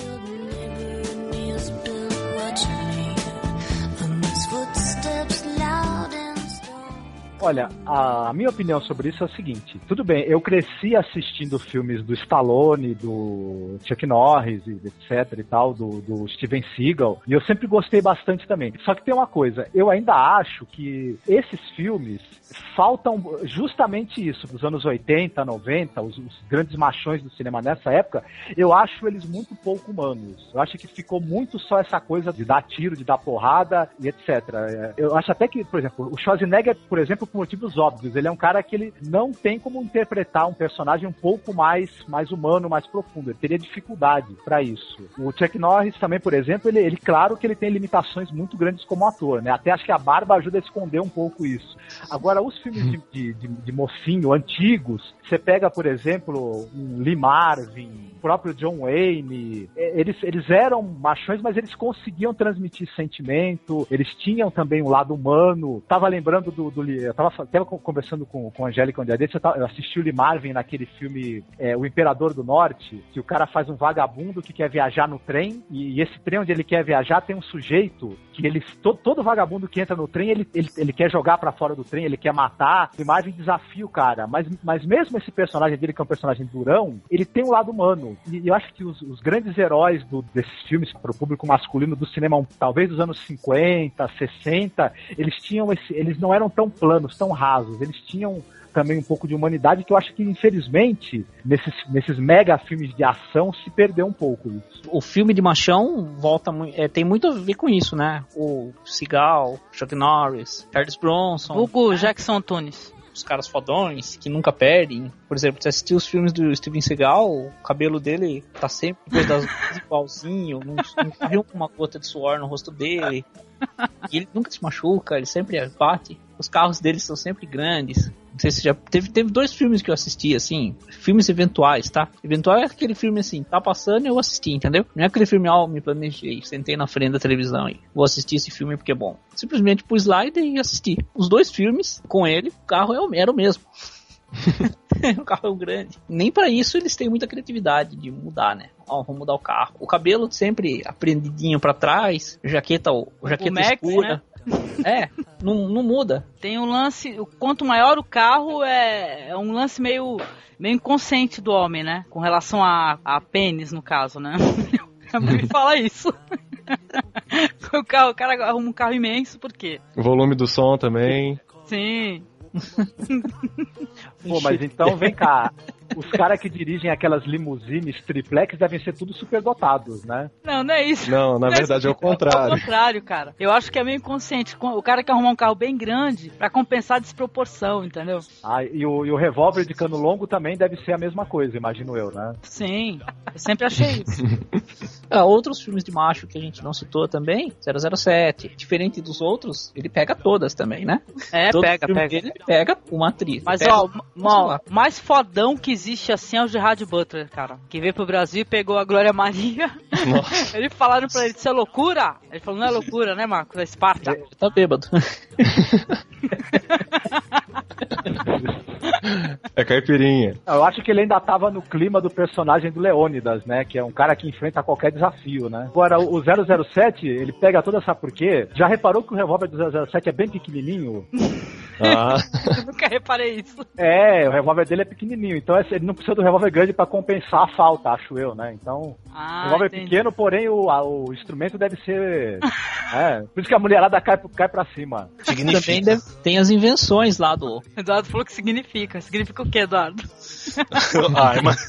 Olha, a minha opinião sobre isso é o seguinte: tudo bem, eu cresci assistindo filmes do Stallone, do Chuck Norris, etc e tal, do, do Steven Seagal, e eu sempre gostei bastante também. Só que tem uma coisa, eu ainda acho que esses filmes faltam justamente isso, dos anos 80, 90, os, os grandes machões do cinema nessa época, eu acho eles muito pouco humanos. Eu acho que ficou muito só essa coisa de dar tiro, de dar porrada e etc. É, Eu acho até que, por exemplo, o Schwarzenegger, por exemplo, por motivos óbvios, ele é um cara que ele não tem como interpretar um personagem um pouco mais, mais humano, mais profundo. Ele teria dificuldade para isso. O Chuck Norris também, por exemplo, ele, ele claro que ele tem limitações muito grandes como ator, né? Até acho que a barba ajuda a esconder um pouco isso. Agora, os filmes de, de, de, de mocinho antigos, você pega, por exemplo, um Lee Marvin, o próprio John Wayne, eles, eles eram machões, mas eles conseguiam transmitir sentimento, eles tinham também um lado humano. Tava lembrando do, do tava, tava con- conversando com, com a Angélica um dia desse, eu, tava- eu assisti o Lee Marvin naquele filme eh, O Imperador do Norte, que o cara faz um vagabundo que quer viajar no trem, e, e esse trem onde ele quer viajar tem um sujeito que ele, todo, todo vagabundo que entra no trem, ele, ele, ele quer jogar pra fora do trem, ele quer matar, o Lee Marvin desafia o cara, mas, mas mesmo esse personagem dele, que é um personagem durão, ele tem um lado humano, e eu acho que os, os grandes heróis do- desses filmes para o público masculino do cinema, talvez dos anos 50, 60, eles tinham esse, eles não eram tão planos, tão rasos, eles tinham também um pouco de humanidade que eu acho que infelizmente nesses, nesses mega filmes de ação se perdeu um pouco isso. O filme de machão volta é, tem muito a ver com isso, né? O Seagal, Chuck Norris, Charles Bronson, Hugo Jackson Tunis. os caras fodões que nunca perdem. Por exemplo, você assistiu os filmes do Steven Seagal, o cabelo dele tá sempre depois das <laughs> igualzinho, não, não viu uma gota de suor no rosto dele. E ele nunca se machuca, ele sempre bate. Os carros dele são sempre grandes. Não sei se já teve, teve dois filmes que eu assisti, assim, filmes eventuais, tá? Eventual é aquele filme assim, tá passando e eu assisti, entendeu? Não é aquele filme, ó, me planejei, sentei na frente da televisão e vou assistir esse filme porque é bom. Simplesmente pus slide e assisti. Os dois filmes, com ele, o carro é o- era o mesmo. <laughs> <laughs> o carro é um grande. Nem pra isso eles têm muita criatividade de mudar, né? Ó, vamos mudar o carro. O cabelo sempre aprendidinho pra trás, jaqueta, o, jaqueta Max, escura. É, não, não muda. Tem um lance, o quanto maior o carro é, é um lance meio, meio inconsciente do homem, né? Com relação a, a pênis, no caso, né? <laughs> Me fala isso. <laughs> o, carro, o cara arruma um carro imenso, por quê? O volume do som também. Sim. Pô, mas então vem cá. Os caras que dirigem aquelas limusines triplex devem ser tudo superdotados, né? Não, não é isso. Não, na Não verdade é o É o contrário. contrário, cara. Eu acho que é meio inconsciente. O cara quer arrumar um carro bem grande pra compensar a desproporção, entendeu? Ah, e o, e o revólver de cano longo também deve ser a mesma coisa, imagino eu, né? Sim, eu sempre achei isso. <laughs> Ah, outros filmes de macho que a gente não citou também, 007. Diferente dos outros, ele pega todas também, né? É, Todo pega, filme pega. dele, ele pega uma atriz. Mas, Pega- ó, o mais fodão que existe assim é o Gerard Butler, cara. Que veio pro Brasil e pegou a Glória Maria. <laughs> Eles falaram pra ele, isso é loucura? Ele falou, não é loucura, né, Marcos? É Esparta. Tá bêbado. É caipirinha. Eu acho que ele ainda tava no clima do personagem do Leônidas, né? Que é um cara que enfrenta qualquer desafio, né? Agora, o 007, ele pega toda, sabe por quê? Já reparou que o revólver do 007 é bem pequenininho? <laughs> Ah, nunca reparei isso. É, o revólver dele é pequenininho, então ele não precisa do revólver grande pra compensar a falta, acho eu, né? Então, Ah, revólver entendi. pequeno, porém o, a- o instrumento deve ser. <laughs> é, por isso que a mulherada cai, cai pra cima. Também deve- tem as invenções lá do. Eduardo falou que significa. Significa o que, Eduardo? <laughs> Arma. <laughs>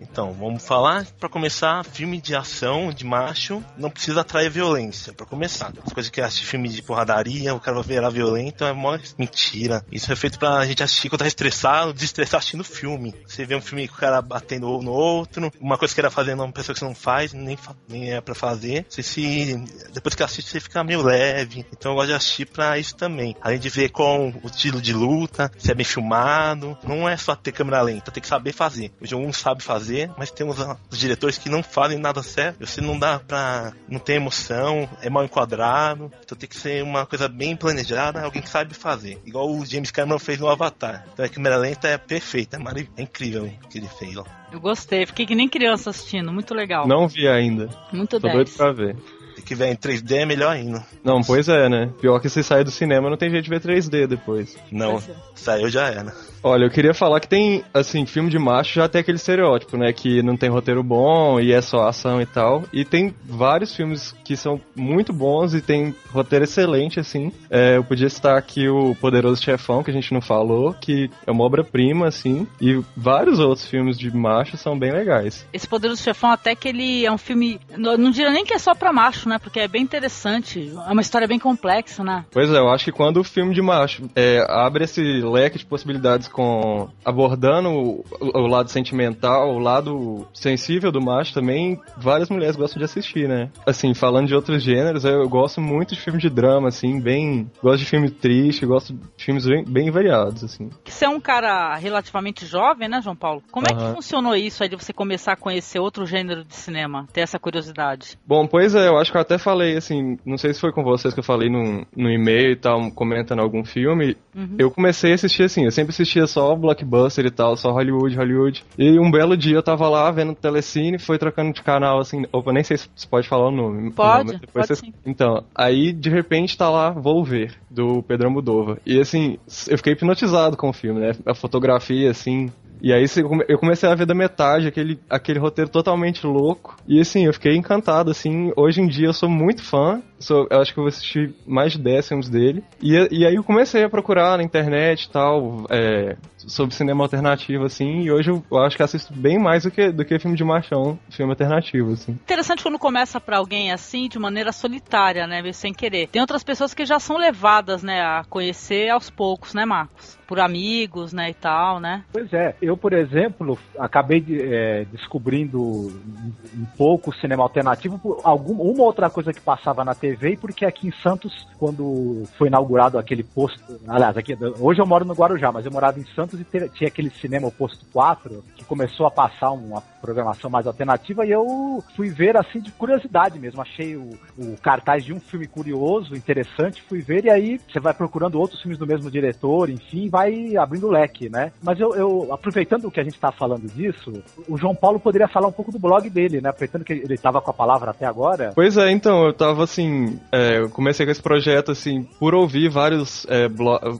Então, vamos falar, pra começar, filme de ação, de macho, não precisa atrair violência, pra começar. As coisas que assiste filme de porradaria, o cara vai virar violento, é mó mentira. Isso é feito pra gente assistir quando tá estressado, desestressar assistindo filme. Você vê um filme com o cara batendo no outro, uma coisa que era fazendo uma pessoa que você não faz, nem, nem é pra fazer. Você se. Depois que assiste, você fica meio leve. Então eu gosto de assistir pra isso também. Além de ver com o estilo de luta, se é bem filmado. Não é só ter câmera lenta, tem que saber fazer. Jogo um sabe fazer, mas tem os, os diretores que não fazem nada certo. Você não dá pra. não tem emoção, é mal enquadrado. Então tem que ser uma coisa bem planejada, alguém que sabe fazer. Igual o James Cameron fez no Avatar. Então a câmera lenta é perfeita, é, é incrível o que ele fez. Eu gostei, fiquei que nem criança assistindo, muito legal. não vi ainda. Muito Tô 10. doido pra ver. Se tiver em 3D é melhor ainda. Não, pois é, né? Pior que se sair do cinema não tem jeito de ver 3D depois. Não, é. saiu já era. Olha, eu queria falar que tem, assim, filme de macho já tem aquele estereótipo, né? Que não tem roteiro bom e é só ação e tal. E tem vários filmes que são muito bons e tem roteiro excelente, assim. É, eu podia citar aqui o Poderoso Chefão, que a gente não falou, que é uma obra-prima, assim. E vários outros filmes de macho são bem legais. Esse Poderoso Chefão, até que ele é um filme. Não, não diria nem que é só pra macho, né? Porque é bem interessante. É uma história bem complexa, né? Pois é, eu acho que quando o filme de macho é, abre esse leque de possibilidades com abordando o, o lado sentimental, o lado sensível do macho também, várias mulheres gostam de assistir, né? Assim, falando de outros gêneros, eu, gosto muito de filme de drama, assim, bem. Gosto de filme triste, gosto de filmes bem, bem variados, assim. Que você é um cara relativamente jovem, né, João Paulo? Como é que funcionou isso aí de você começar a conhecer outro gênero de cinema? Ter essa curiosidade? Bom, pois é, eu acho que eu até falei, assim, não sei se foi com vocês que eu falei no, no e-mail e tal, comentando algum filme. Uhum. Eu comecei a assistir assim, eu sempre assistia só blockbuster e tal, só Hollywood, Hollywood. E um belo dia eu tava lá vendo telecine, foi trocando de canal, assim, opa, nem sei se pode falar o nome. Pode, o nome, depois pode vocês- sim. Então, aí de repente tá lá, vou ver, do Pedro Almodóvar. E assim, eu fiquei hipnotizado com o filme, né? A fotografia, assim, e aí eu comecei a ver da metade aquele, aquele roteiro totalmente louco. E assim, eu fiquei encantado, assim. Hoje em dia eu sou muito fã. Sou, eu acho que eu vou assistir mais de 10 filmes dele. E, e aí eu comecei a procurar na internet e tal, é, sobre cinema alternativo, assim. E hoje eu, eu acho que assisto bem mais do que, do que filme de machão, filme alternativo, assim. Interessante quando começa pra alguém assim, de maneira solitária, né? Sem querer. Tem outras pessoas que já são levadas, né, a conhecer aos poucos, né, Marcos? Por amigos, né, e tal, né? Pois é, eu, por exemplo, acabei de, é, descobrindo um, um pouco o cinema alternativo por alguma uma outra coisa que passava na TV e porque aqui em Santos, quando foi inaugurado aquele posto, aliás, aqui, hoje eu moro no Guarujá, mas eu morava em Santos e te- tinha aquele cinema o Posto 4 que começou a passar uma programação mais alternativa e eu fui ver assim de curiosidade mesmo, achei o, o cartaz de um filme curioso, interessante, fui ver e aí você vai procurando outros filmes do mesmo diretor, enfim, vai abrindo o leque, né? Mas eu, eu aproveitando que a gente tá falando disso, o João Paulo poderia falar um pouco do blog dele, né? Aproveitando que ele tava com a palavra até agora. Pois é, então, eu tava assim, é, comecei com esse projeto, assim, por ouvir vários, é,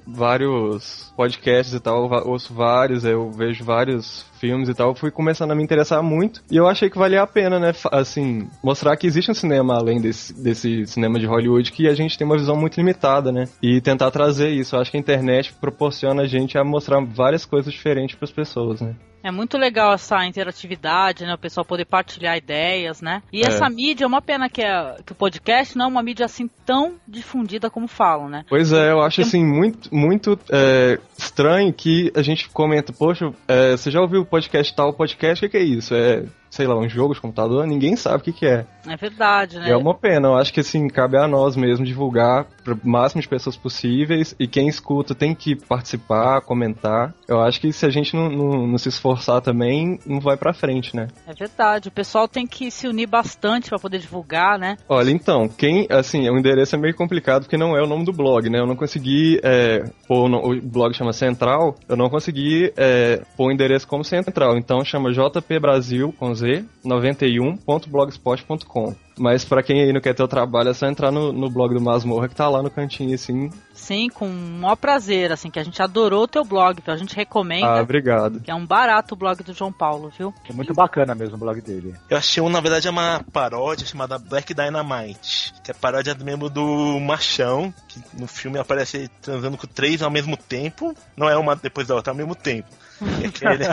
vários podcasts e tal, ouço vários, eu vejo vários filmes e tal, eu fui começando a me interessar muito e eu achei que valia a pena, né, assim, mostrar que existe um cinema além desse, desse cinema de Hollywood que a gente tem uma visão muito limitada, né, e tentar trazer isso. Eu acho que a internet proporciona a gente a mostrar várias coisas diferentes para as pessoas, né. É muito legal essa interatividade, né? O pessoal poder partilhar ideias, né? E É. essa mídia, é uma pena que, é- que o podcast não é uma mídia assim tão difundida como falam, né? Pois é, eu acho assim muito, muito é, estranho que a gente comenta, poxa, é, você já ouviu podcast tal podcast? O que, que é isso? É, sei lá, um jogo de computador? Ninguém sabe o que, que é. É verdade, né? E é uma pena, eu acho que assim, cabe a nós mesmo divulgar para o máximo de pessoas possíveis e quem escuta tem que participar, comentar. Eu acho que se a gente não, não- não se esforçar também, não vai pra frente, né? É verdade. O pessoal tem que se unir bastante para poder divulgar, né? Olha, então, quem, assim, o endereço é meio complicado porque não é o nome do blog, né? Eu não consegui é, pôr, o blog chama Central, eu não consegui é, pôr o endereço como Central, então chama jpbrasil, com Z, 91.blogspot.com. Mas pra quem aí não quer ter o trabalho, é só entrar no, no blog do Masmorra que tá lá no cantinho, assim. Sim, com o maior prazer, assim, que a gente adorou o teu blog, que a gente recomenda. Ah, obrigado. Que é um barato o blog do João Paulo, viu? É muito bacana mesmo o blog dele. Eu achei um, na verdade, é uma paródia chamada Black Dynamite, que é paródia do mesmo do Machão, que no filme aparece transando com três ao mesmo tempo. Não é uma depois da outra, ao mesmo tempo. <laughs> É, que ele-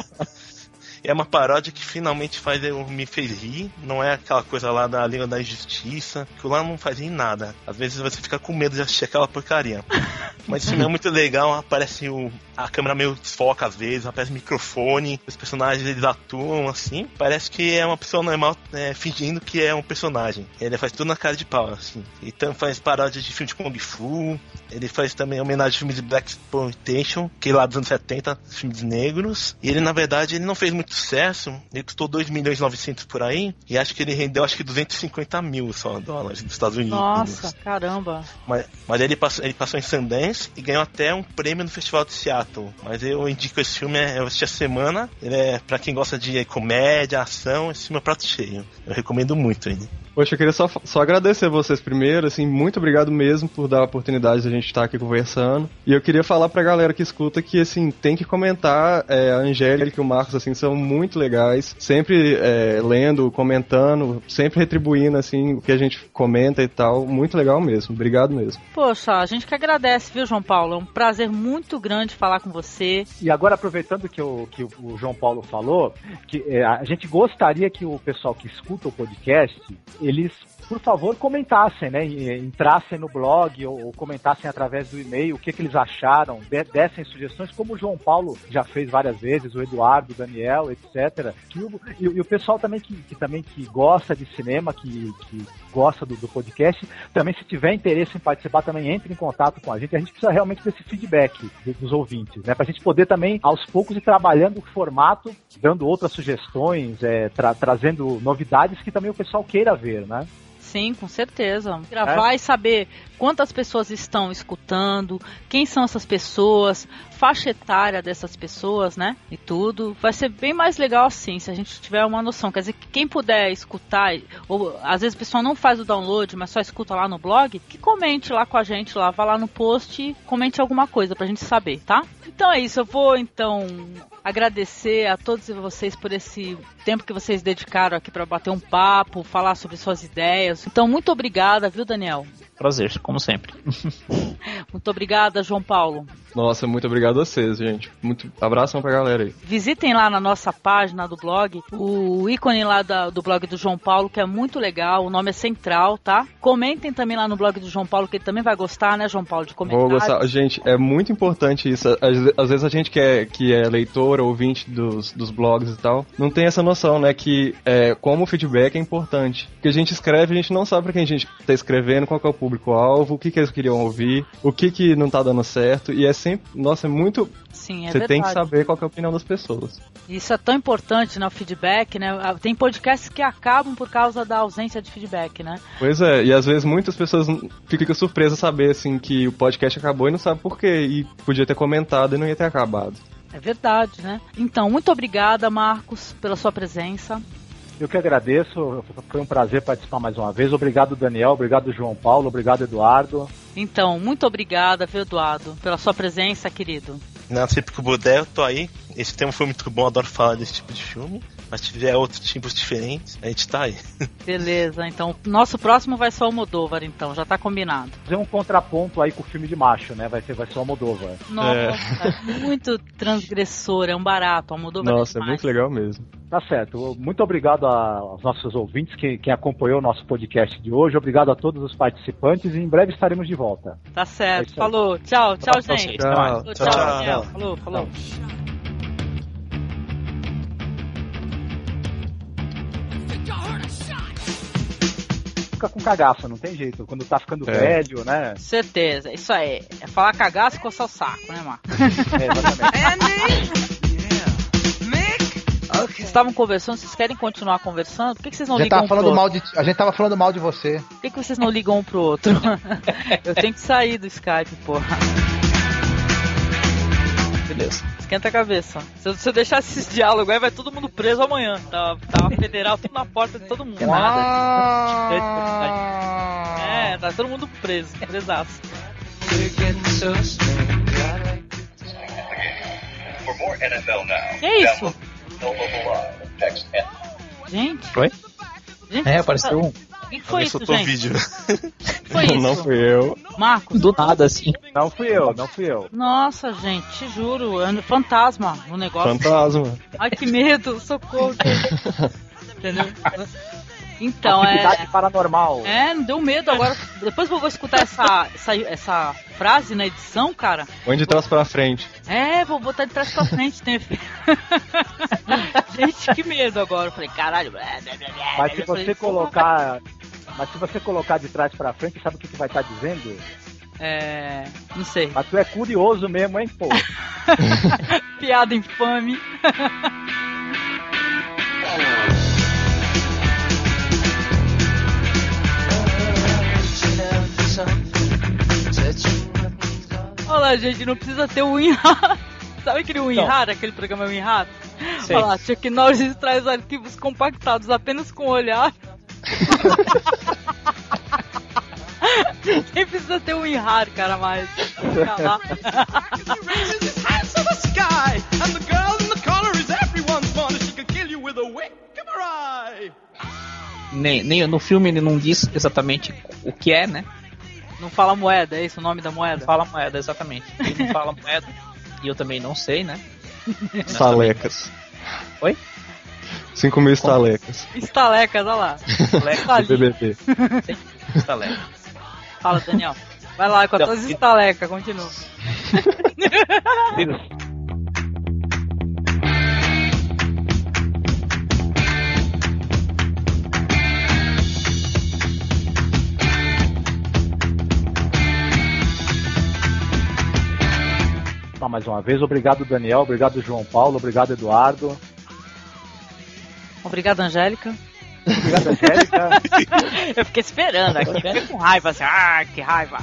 é uma paródia que finalmente faz eu, me fez rir. Não é aquela coisa lá da Liga da Injustiça, que lá não faz rir nada. Às vezes você fica com medo de assistir aquela porcaria. <laughs> Mas filme é muito legal, aparece o, a câmera meio desfoca às vezes, aparece microfone, os personagens eles atuam assim. Parece que é uma pessoa normal é, fingindo que é um personagem. Ele faz tudo na cara de pau, assim. Então faz paródias de filme de Kung Fu, ele faz também homenagem a filmes de Black Exploitation, que é lá dos anos 70, filmes negros. E ele, na verdade, ele não fez muito sucesso, ele custou 2 milhões e 900 por aí, e acho que ele rendeu acho que 250 mil só dólares dos Estados Unidos. Nossa, caramba. Mas, mas ele, passou, ele passou em Sundance e ganhou até um prêmio no Festival de Seattle. Mas eu indico esse filme, é- eu assisti a semana. Ele é pra quem gosta de comédia, ação, esse filme é prato cheio. Eu recomendo muito ele. Poxa, eu queria só, só agradecer vocês primeiro, assim, muito obrigado mesmo por dar a oportunidade de a gente estar aqui conversando. E eu queria falar pra galera que escuta que, assim, tem que comentar, é, a Angélica e o Marcos, assim, são muito legais, sempre é, lendo, comentando, sempre retribuindo, assim, o que a gente comenta e tal, muito legal mesmo, obrigado mesmo. Poxa, a gente que agradece, viu, João Paulo? É um prazer muito grande falar com você. E agora, aproveitando que o, que o João Paulo falou, que é, a gente gostaria que o pessoal que escuta o podcast, eles, por favor, comentassem, né? Entrassem no blog ou, ou comentassem através do e-mail o que, que eles acharam, de- dessem sugestões, como o João Paulo já fez várias vezes, o Eduardo, o Daniel, etc. E, e o pessoal também que, que também que gosta de cinema, que, que gosta do, do podcast, também se tiver interesse em participar, também entre em contato com a gente. A gente precisa realmente desse feedback do- dos ouvintes, né? Pra gente poder também, aos poucos, ir trabalhando o formato, dando outras sugestões, é, tra- trazendo novidades que também o pessoal queira ver, né? Sim, com certeza. Gravar e saber quantas pessoas estão escutando, quem são essas pessoas, faixa etária dessas pessoas, né? E tudo. Vai ser bem mais legal assim, se a gente tiver uma noção. Quer dizer, que quem puder escutar, ou às vezes o pessoal não faz o download, mas só escuta lá no blog, que comente lá com a gente lá, vá lá no post e comente alguma coisa pra gente saber, tá? Então é isso, eu vou então agradecer a todos vocês por esse tempo que vocês dedicaram aqui para bater um papo, falar sobre suas ideias. Então, muito obrigada, viu, Daniel? Prazer, como sempre. <laughs> Muito obrigada, João Paulo. Nossa, muito obrigado a vocês, gente. Muito abração pra galera aí. Visitem lá na nossa página do blog o ícone lá da- do blog do João Paulo, que é muito legal. O nome é Central, tá? Comentem também lá no blog do João Paulo, que ele também vai gostar, né, João Paulo, de comentar. Vou gostar. Gente, é muito importante isso. Às, às vezes a gente que é, que é leitor, ouvinte dos, dos blogs e tal, não tem essa noção, né? Que é, como o feedback é importante. Porque a gente escreve, a gente não sabe pra quem a gente tá escrevendo, qual é o público-alvo, o que, que eles queriam ouvir, o que, que não tá dando certo. E é sempre. Nossa, é muito. Sim, é Você tem que verdade. saber qual que é a opinião das pessoas. Isso é tão importante, né, o feedback, né? Tem podcasts que acabam por causa da ausência de feedback, né? Pois é, e às vezes muitas pessoas ficam surpresas saber assim que o podcast acabou e não sabe por quê. E podia ter comentado e não ia ter acabado. É verdade, né? Então, muito obrigada, Marcos, pela sua presença. Eu que agradeço, foi um prazer participar mais uma vez. Obrigado, Daniel, obrigado, João Paulo, obrigado, Eduardo. Então, muito obrigada, viu, Eduardo, pela sua presença, querido. Não, sempre que eu puder, eu tô aí. Esse tema foi muito bom, adoro falar desse tipo de filme. Mas se tiver outros tipos diferentes, a gente tá aí. <laughs> Beleza, então nosso próximo vai ser o Almodóvar, então, já tá combinado. Fazer um contraponto aí com o filme de macho, né? Vai ser, vai ser o Almodóvar. Nossa, é. <laughs> muito transgressor, é um barato, Almodóvar Nossa, é, é muito legal mesmo. Tá certo. Muito obrigado aos nossos ouvintes, quem, quem acompanhou o nosso podcast de hoje. Obrigado a todos os participantes e em breve estaremos de volta. Tá certo. É Falou. Tchau, tchau, gente. Tchau, tchau, tchau, tchau. Falou, falou. Fica com cagaço, não tem jeito. Quando tá ficando é. velho, né? Certeza, isso aí. É falar cagaço e coçar o saco, né, Marco? <laughs> É, exatamente. Vocês estavam conversando, vocês querem continuar conversando? Por que, que vocês não ligam tava um falando pro mal de, A gente tava falando mal de você. Por que, que vocês não ligam um pro outro? <laughs> Eu tenho que sair do Skype, porra. Beleza. Esquenta a cabeça. Se, se eu deixar esses diálogos aí, vai todo mundo preso amanhã. Tá, tá federal tudo na porta de todo mundo. Que nada. É, tá todo mundo preso, presaço. For more NFL now. Que é isso? Gente? Oi? Gente, É, apareceu um. O que foi isso, o gente? vídeo. Foi <laughs> isso? Não fui eu. Marcos? Do nada, assim. Não fui eu, não fui eu. Nossa, gente, te juro, é um fantasma no negócio. Fantasma. Ai, que medo, socorro. <laughs> Entendeu? Então, Atividade é. paranormal. É, deu medo agora. Depois eu vou escutar essa, essa, essa frase na edição, cara. Põe de trás pra frente. É, vou botar de trás pra frente, tem efeito. <laughs> Gente, que medo agora. Eu falei, caralho. Mas se Eu falei, você colocar. Mas se você colocar de trás pra frente, sabe o que, que vai estar dizendo? É. Não sei. Mas tu é curioso mesmo, hein, pô? <laughs> Piada infame. <laughs> Olha, gente, não precisa ter o WinRAR. <laughs> Sabe aquele WinRAR, aquele programa WinRAR? Sei. Olha lá, Chuck Norris traz arquivos compactados apenas com o olhar. <laughs> Quem precisa ter um WinRAR, cara, mais? Nem, nem, no filme ele não diz exatamente o que é, né? Não fala moeda, é isso o nome da Não moeda? fala moeda, exatamente. Ele não fala moeda. E eu também não sei, né? <laughs> Estalecas. Oi? 5 mil estalecas. Estalecas, olha lá. Do BBB. Estalé. Fala, Daniel. Vai lá com as Não, tuas estalecas, continua. <laughs> Tá, mais uma vez, obrigado, Daniel, obrigado, João Paulo, obrigado, Eduardo. Obrigado, Angélica. Obrigado, Angélica. <laughs> Eu fiquei esperando aqui, fiquei com raiva, assim, ah, que raiva.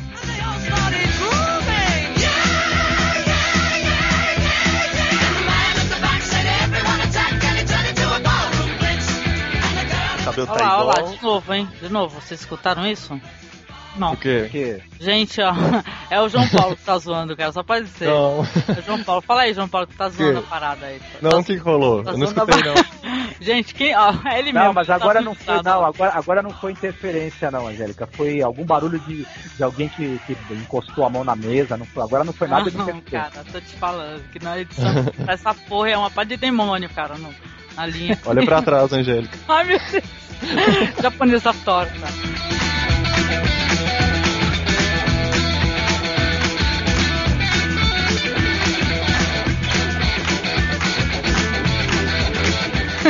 Cabelo Olha lá, olha lá, de novo, hein? De novo, vocês escutaram isso? Não. O quê? Que? Gente, ó, <laughs> é o João Paulo que tá zoando, cara, só pode ser. Não. É o João Paulo. Fala aí, João Paulo, que tá zoando Que? a parada aí. Tá- Não, tá o que que rolou? tá Eu não a escutei, ba- não. <laughs> Gente, quem, ó, é ele Não, mesmo. mas tá agora não foi, não, agora, agora não foi interferência, não, Angélica. Foi algum barulho de, de alguém que, que encostou a mão na mesa. Não foi, agora não foi nada de Não, interferência. cara, tô te falando que na edição <laughs> essa porra é uma pá de demônio, cara, no, na linha. Olha pra trás, Angélica. Ai, meu Deus. Japonesa torta.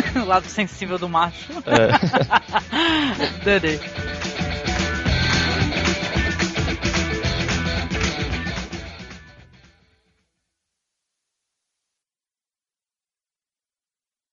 <laughs> o lado sensível do macho. É. <laughs>